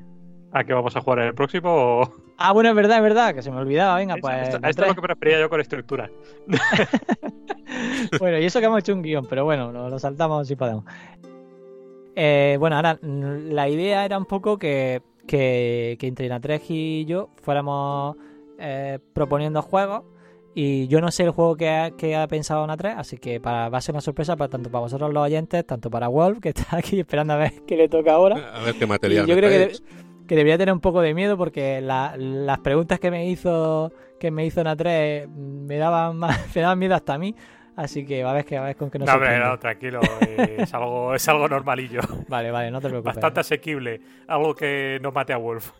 a qué vamos a jugar en el próximo. O... Ah, bueno, es verdad, es verdad, que se me olvidaba. Venga, Esto- pues. esto, es lo que me refería yo con estructura. Bueno, y eso que hemos hecho un guion, pero bueno, lo, lo saltamos si podemos. Eh, bueno, ahora mm, la idea era un poco que, que, que entre Natreg y yo fuéramos eh, proponiendo juegos. Y yo no sé el juego que ha, que ha pensado Natreg, así que para, va a ser una sorpresa para, tanto para vosotros los oyentes, tanto para Wolf, que está aquí esperando a ver qué le toca ahora. A ver qué Y material. yo creo que, de- que debería tener un poco de miedo porque la- las preguntas que me hizo que me hizo Natre me daban más, me daban miedo hasta a mí. Así que va a ver que a ver con qué nos No, hombre, no, tranquilo. eh, es, algo, es algo normalillo. Vale, vale, no te preocupes. Bastante asequible. Algo que no mate a Wolf.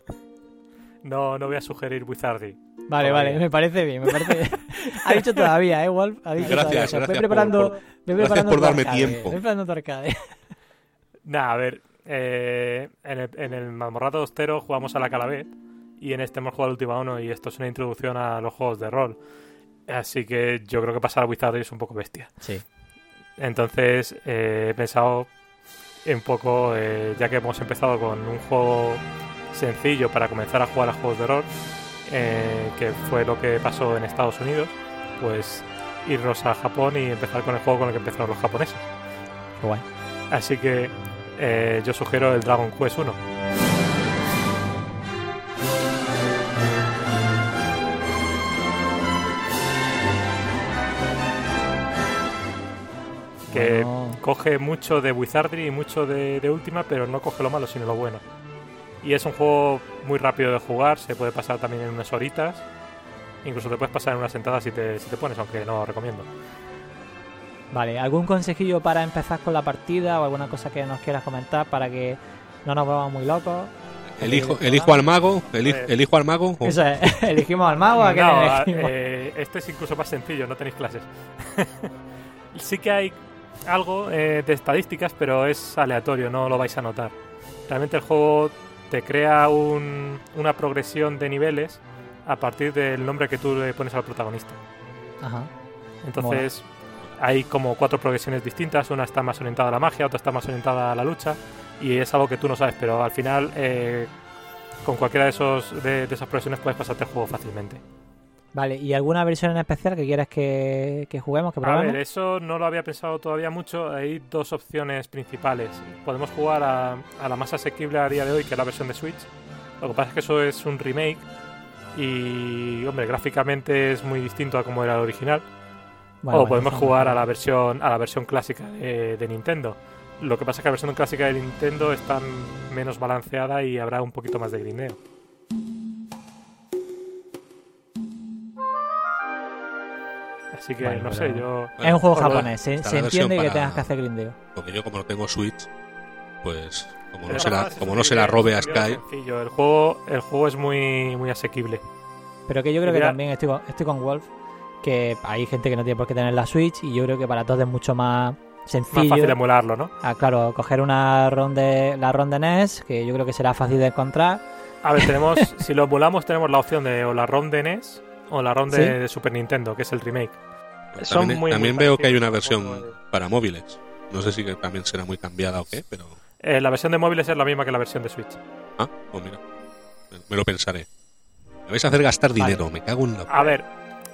No, no voy a sugerir Wizardy. Vale, todavía. vale, me parece bien, me parece bien. ha dicho todavía, ¿eh, Wolf? Ha dicho Gracias, todavía. O sea, gracias voy preparando, por- voy gracias preparando por tu darme arcade, tiempo. Voy preparando tu arcade. Nah, a ver. Eh, en, el, en el Mazmorrato Austero jugamos a la Calavez. Y en este hemos jugado al Última 1. Y esto es una introducción a los juegos de rol. Así que yo creo que pasar a Wizardy es un poco bestia. Sí. Entonces eh, he pensado un poco, eh, ya que hemos empezado con un juego sencillo para comenzar a jugar a juegos de rol, eh, que fue lo que pasó en Estados Unidos, pues irnos a Japón y empezar con el juego con el que empezaron los japoneses. Guay. Así que eh, yo sugiero el Dragon Quest 1. Que Bueno. coge mucho de Wizardry y mucho de, de Ultima, pero no coge lo malo, sino lo bueno. Y es un juego muy rápido de jugar, se puede pasar también en unas horitas. Incluso te puedes pasar en una sentada si te, si te pones, aunque no lo recomiendo. Vale, ¿algún consejillo para empezar con la partida o alguna cosa que nos quieras comentar para que no nos volvamos muy locos? Elijo, elijo al mago, eli- Eh, elijo al mago. o- Eso es, elegimos al mago, ¿a quién No, a- elegimos? eh, este es incluso más sencillo, no tenéis clases. sí que hay algo eh, de estadísticas, pero es aleatorio, no lo vais a notar. Realmente el juego te crea un- una progresión de niveles a partir del nombre que tú le pones al protagonista. Ajá. Entonces hay como cuatro progresiones distintas, una está más orientada a la magia, otra está más orientada a la lucha, y es algo que tú no sabes, pero al final eh, con cualquiera de, esos, de, de esas progresiones puedes pasarte el juego fácilmente. Vale, ¿y alguna versión en especial que quieras que, que juguemos, que A probemos? ver, eso no lo había pensado todavía mucho. Hay dos opciones principales. Podemos jugar a, a la más asequible a día de hoy, que es la versión de Switch. Lo que pasa es que eso es un remake y, hombre, gráficamente es muy distinto a como era el original. O podemos jugar a la versión a la versión clásica de, de Nintendo. Lo que pasa es que la versión clásica de Nintendo está menos balanceada y habrá un poquito más de grindeo. Así que Bueno, no sé, yo Es un juego Bueno, japonés, se, está se entiende que para- tengas que hacer grindeo. Porque yo como no tengo Switch, pues como Pero no se la, como no se la robe a Sky. El juego, el juego es muy, muy asequible. Pero que yo creo que también estoy con, estoy con Wolf, que hay gente que no tiene por qué tener la Switch y yo creo que para todos es mucho más Más sencillo. fácil emularlo, ¿no? Ah, claro, coger una ROM de, la ROM de NES, que yo creo que será fácil de encontrar. A ver, tenemos, si lo emulamos, tenemos la opción de o la ROM de NES o la ROM de, ¿Sí? de Super Nintendo, que es el remake. Son también, muy, también muy veo que hay una versión para móviles. No sé si que también será muy cambiada o qué, pero... Eh, la versión de móviles es la misma que la versión de Switch. Ah, pues mira, me- lo pensaré. Me vais a hacer gastar Vale. dinero, me cago en la... A ver,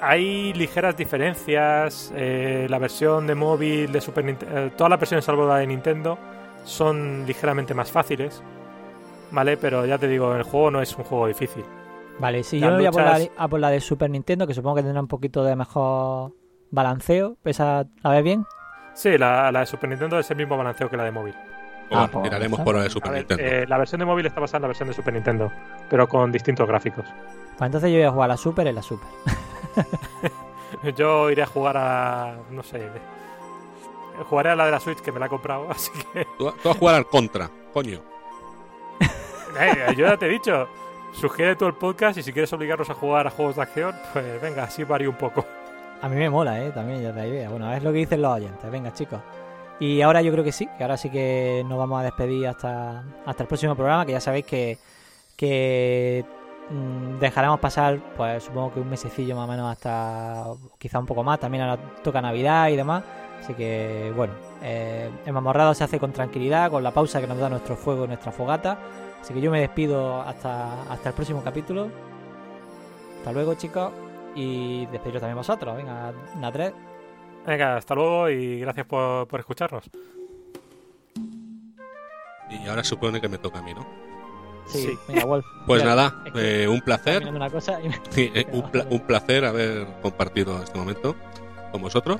hay ligeras diferencias. eh, la versión de móvil de Super Nintendo, todas las versiones salvo la de Nintendo son ligeramente más fáciles. ¿Vale? Pero ya te digo, el juego no es un juego difícil. Vale, si Las yo me voy a por, la, luchas- a por la de Super Nintendo, que supongo que tendrá un poquito de mejor balanceo. ¿Esa la ves bien? Sí, la, la de Super Nintendo es el mismo balanceo que la de móvil. Bueno, Ah, pues, tiraremos ¿sabes? por la de A Super ver, Nintendo. eh, la versión de móvil está basada en la versión de Super Nintendo, pero con distintos gráficos. Pues entonces yo voy a jugar a la Super en la Super. Yo iré a jugar a. no sé. Jugaré a la de la Switch que me la he comprado, así que. Tú, tú vas a jugar al contra, coño. Eh, yo ya te he dicho. Sugiere todo el podcast y si quieres obligarnos a jugar a juegos de acción, pues venga, así varío un poco. A mí me mola, ¿eh? También ya la idea. Bueno, es lo que dicen los oyentes. Venga, chicos. Y ahora yo creo que sí, que ahora sí que nos vamos a despedir hasta, hasta el próximo programa, que ya sabéis que, que dejaremos pasar, pues supongo que un mesecillo más o menos hasta quizá un poco más, también ahora toca Navidad y demás. Así que bueno, eh, el mamorrado se hace con tranquilidad, con la pausa que nos da nuestro fuego y nuestra fogata. Así que yo me despido hasta, hasta el próximo capítulo. Hasta luego chicos y despediros también vosotros. Venga, una tres. Venga, hasta luego y gracias por, por escucharnos. Y ahora supone que me toca a mí, ¿no? Sí, Sí. venga, Wolf. Pues Mira, nada, es que eh, un placer. mirando una cosa y me- Sí, eh, un, pla- un placer haber compartido este momento con vosotros.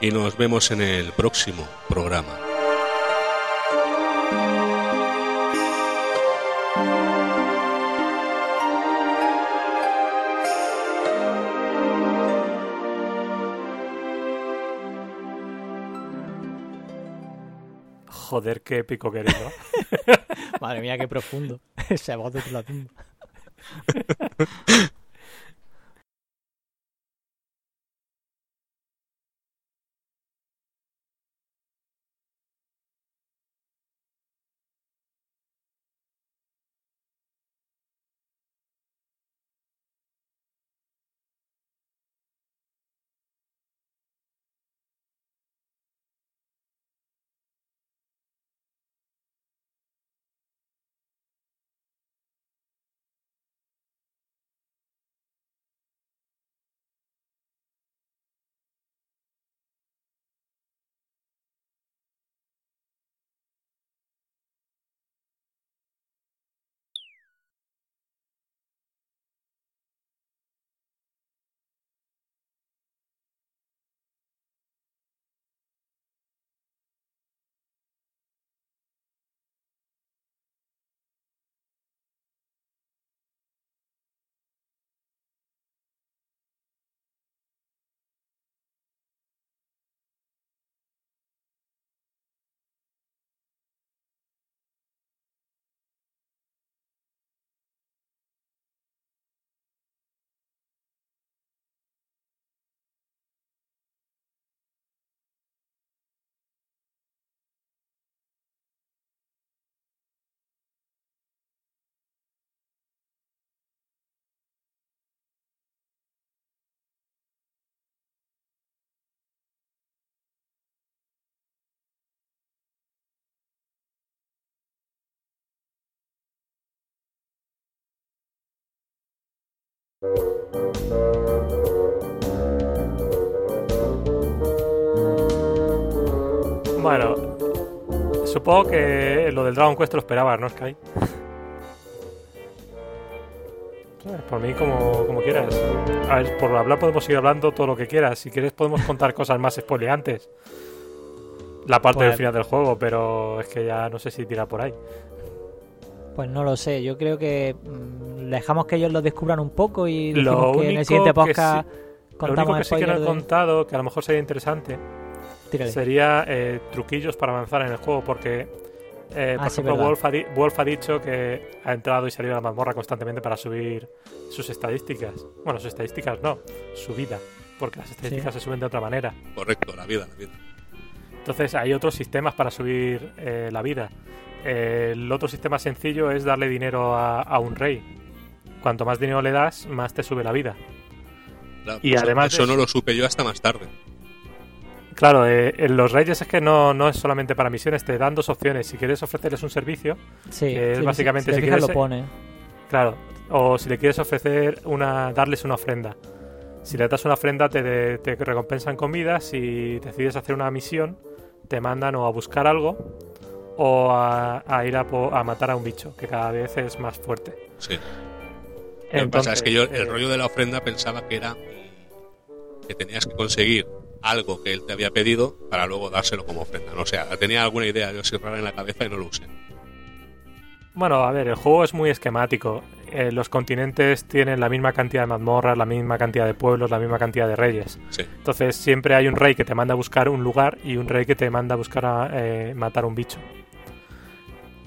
Y nos vemos en el próximo programa. Joder, qué épico que eres, ¿no? Madre mía, qué profundo. Esa voz de la tumba. Bueno, supongo que lo del Dragon Quest lo esperabas, ¿no, Sky? Por mí, como, como quieras. A ver, por hablar podemos seguir hablando todo lo que quieras. Si quieres, podemos contar cosas más spoileantes. La parte Pues- del final del juego, pero es que ya no sé si tira por ahí. Pues no lo sé, yo creo que mm, dejamos que ellos lo descubran un poco y Lo decimos que en el siguiente podcast Lo único contamos que sí que no he de- contado, que a lo mejor sería interesante, Tírale. sería eh, truquillos para avanzar en el juego, porque, eh, por Ah, sí, ejemplo. Wolf ha, di- Wolf ha dicho que ha entrado y salido de la mazmorra constantemente para subir sus estadísticas. Bueno, sus estadísticas no, su vida, porque las estadísticas se suben de otra manera. Correcto, la vida, la vida. Entonces hay otros sistemas para subir eh, la vida. Eh, el otro sistema sencillo es darle dinero a, a un rey. Cuanto más dinero le das, más te sube la vida. Claro, Y eso- además eso es- no lo supe yo hasta más tarde. Claro, eh, en los reyes es que no, no es solamente para misiones, te dan dos opciones. Si quieres ofrecerles un servicio, Sí, que es sí, básicamente, si, quieres, lo pone. claro, o si le quieres ofrecer una, darles una ofrenda. Si le das una ofrenda te, de- te recompensan comida, si decides hacer una misión te mandan o a buscar algo o a, a ir a, a matar a un bicho, que cada vez es más fuerte. Sí. Lo que pasa es que yo el eh, rollo de la ofrenda pensaba que era que tenías que conseguir algo que él te había pedido para luego dárselo como ofrenda. No sé, tenía alguna idea yo rara en la cabeza y no lo usé. Bueno, a ver, el juego es muy esquemático. Eh, los continentes tienen la misma cantidad de mazmorras, la misma cantidad de pueblos, la misma cantidad de reyes. Sí. Entonces siempre hay un rey que te manda a buscar un lugar y un rey que te manda a buscar a eh, matar un bicho.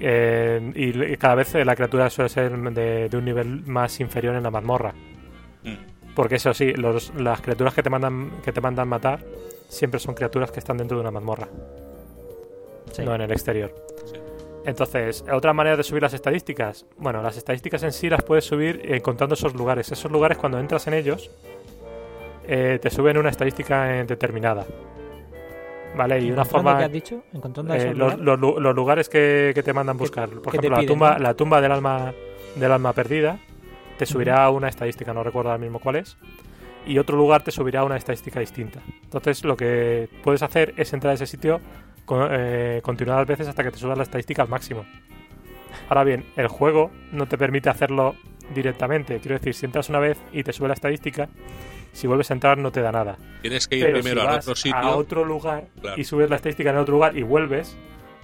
Eh, y cada vez eh, la criatura suele ser de, de un nivel más inferior en la mazmorra. Mm. Porque eso sí, los- las criaturas que te mandan que te mandan matar siempre son criaturas que están dentro de una mazmorra, Sí. no en el exterior. Sí. Entonces, otra manera de subir las estadísticas. Bueno, las estadísticas en sí las puedes subir encontrando esos lugares. Esos lugares, cuando entras en ellos, eh, te suben una estadística determinada. ¿Vale? Y una ¿Encontrando forma. qué has dicho? ¿Encontrando eh, los, lugares? los los lugares que, que te mandan buscar. Por ejemplo, la tumba, ¿no? la tumba del alma del alma perdida te subirá una estadística, no recuerdo ahora mismo cuál es. Y otro lugar te subirá una estadística distinta. Entonces, lo que puedes hacer es entrar a ese sitio con- eh, continuadas veces hasta que te subas la estadística al máximo. Ahora bien, el juego no te permite hacerlo directamente. Quiero decir, si entras una vez y te sube la estadística, si vuelves a entrar no te da nada. Tienes que ir Pero primero si al vas otro sitio. a otro lugar Claro. y subes la estadística en otro lugar y vuelves,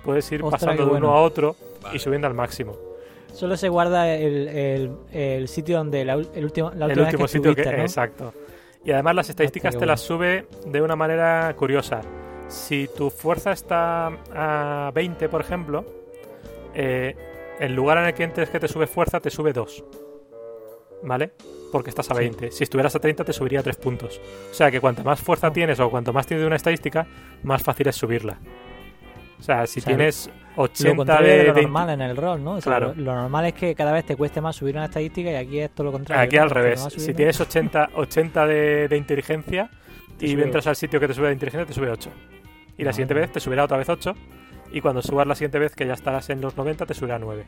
puedes ir Ostras, pasando de bueno. uno a otro Vale. y subiendo al máximo. Solo se guarda el, el- el sitio donde la, el último, la el última último vez que sitio que estuviste, ¿no? exacto. Y además las estadísticas qué te las sube de una manera curiosa. Si tu fuerza está a 20, por ejemplo, eh, el lugar en el que entres que te sube fuerza te sube 2. ¿Vale? Porque estás a Sí. 20. Si estuvieras a 30 te subiría 3 puntos. O sea que cuanto más fuerza tienes o cuanto más tienes de una estadística, más fácil es subirla. O sea, si O sea, tienes Lo 80 contrario de, de lo 20 normal en el rol, ¿no? O sea, Claro. lo, lo normal es que cada vez te cueste más subir una estadística y aquí es todo lo contrario. Aquí ¿no? al revés. Si subiendo- tienes 80, 80 de, de inteligencia Te y entras al sitio que te sube de inteligencia, te sube 8. Y la Ah. siguiente vez te subirá otra vez 8. Y cuando subas la siguiente vez, que ya estarás en los 90, te subirá 9.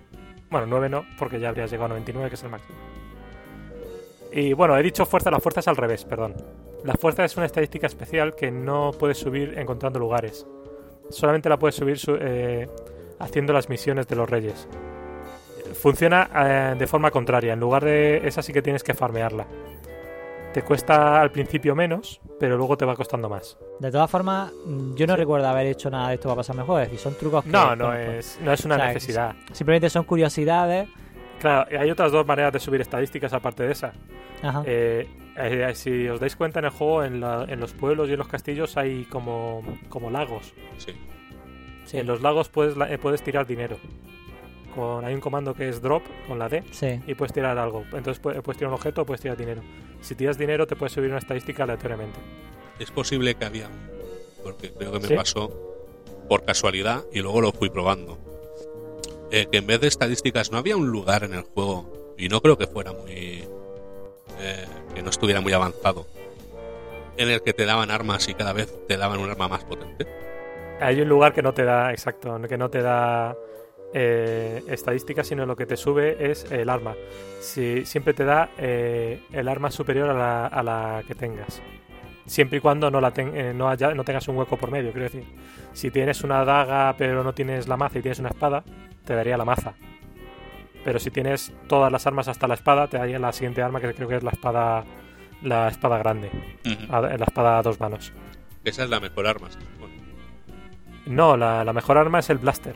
Bueno, 9 no, porque ya habrías llegado a 99, que es el máximo. Y bueno, he dicho fuerza, la fuerza es al revés, perdón. La fuerza es una estadística especial que no puedes subir encontrando lugares. Solamente la puedes subir su- eh, haciendo las misiones de los reyes. Funciona eh, de forma contraria. En lugar de esa sí que tienes que farmearla. Te cuesta al principio menos, pero luego te va costando más. De todas formas, yo no recuerdo haber hecho nada de esto para pasarme el juego. Es decir, son trucos que. No, no pues, es, no es una o sea, necesidad. Simplemente son curiosidades. Claro, hay otras dos maneras de subir estadísticas aparte de esa. Ajá. Eh, eh, si os dais cuenta en el juego, en, la- en los pueblos y en los castillos hay como, como lagos. Sí. sí. En los lagos puedes, eh, puedes tirar dinero. Con, hay un comando que es drop con la D Sí. y puedes tirar algo. Entonces pu- puedes tirar un objeto o puedes tirar dinero. Si tiras dinero te puedes subir una estadística aleatoriamente. Es posible que había, porque creo que me ¿Sí? pasó por casualidad y luego lo fui probando. Eh, que en vez de estadísticas no había un lugar en el juego y no creo que fuera muy. eh, que no estuviera muy avanzado. En el que te daban armas y cada vez te daban un arma más potente. Hay un lugar que no te da, exacto, que no te da eh, estadísticas, sino lo que te sube es el arma. Si, siempre te da eh, el arma superior a la, a la que tengas. Siempre y cuando no, la ten- eh, no, haya- no tengas un hueco por medio, quiero decir. Si tienes una daga pero no tienes la maza y tienes una espada, te daría la maza. Pero si tienes todas las armas hasta la espada, te daría la siguiente arma que creo que es la espada la espada grande, a- la espada a dos manos. Esa es la mejor arma. No, la, la mejor arma es el blaster.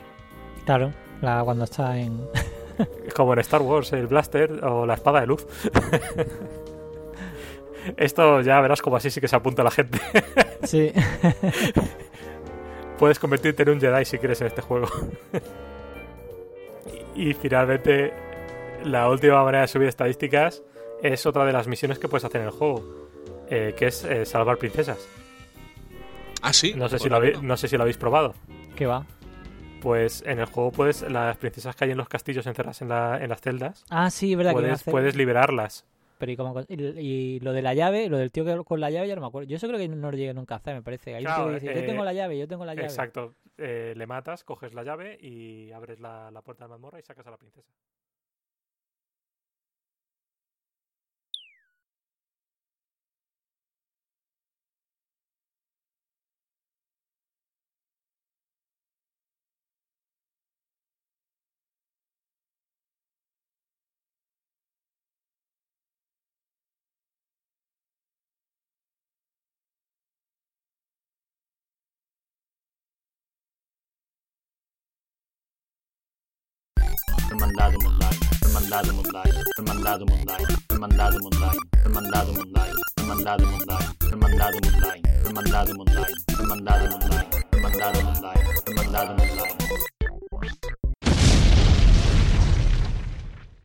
Claro. La, cuando está en. Como en Star Wars, el blaster o la espada de luz. Esto ya verás como así sí que se apunta la gente. Sí. Puedes convertirte en un Jedi si quieres en este juego. Y, finalmente, la última manera de subir estadísticas es otra de las misiones que puedes hacer en el juego, eh, que es eh, salvar princesas. Ah, sí. No sé, si por lo habéis, no sé si lo habéis probado. ¿Qué va? Pues en el juego puedes, las princesas que hay en los castillos encerradas en, la- en las celdas, Ah, sí, verdad puedes, hacer- puedes liberarlas. Pero y, como- y, y lo de la llave, lo del tío que con la llave ya no me acuerdo. Yo eso creo que no lo llegué nunca a hacer, me parece. Hay un tío Claro, que dice, yo eh, tengo la llave, yo tengo la llave. Exacto. Eh, le matas, coges la llave y abres la, la puerta de la mazmorra y sacas a la princesa. Hermandad Online, Hermandad Online, Hermandad Online, Hermandad Online, Hermandad Online, Hermandad Online, Hermandad Online, Hermandad Online, Hermandad Online, Hermandad Online, Hermandad Online.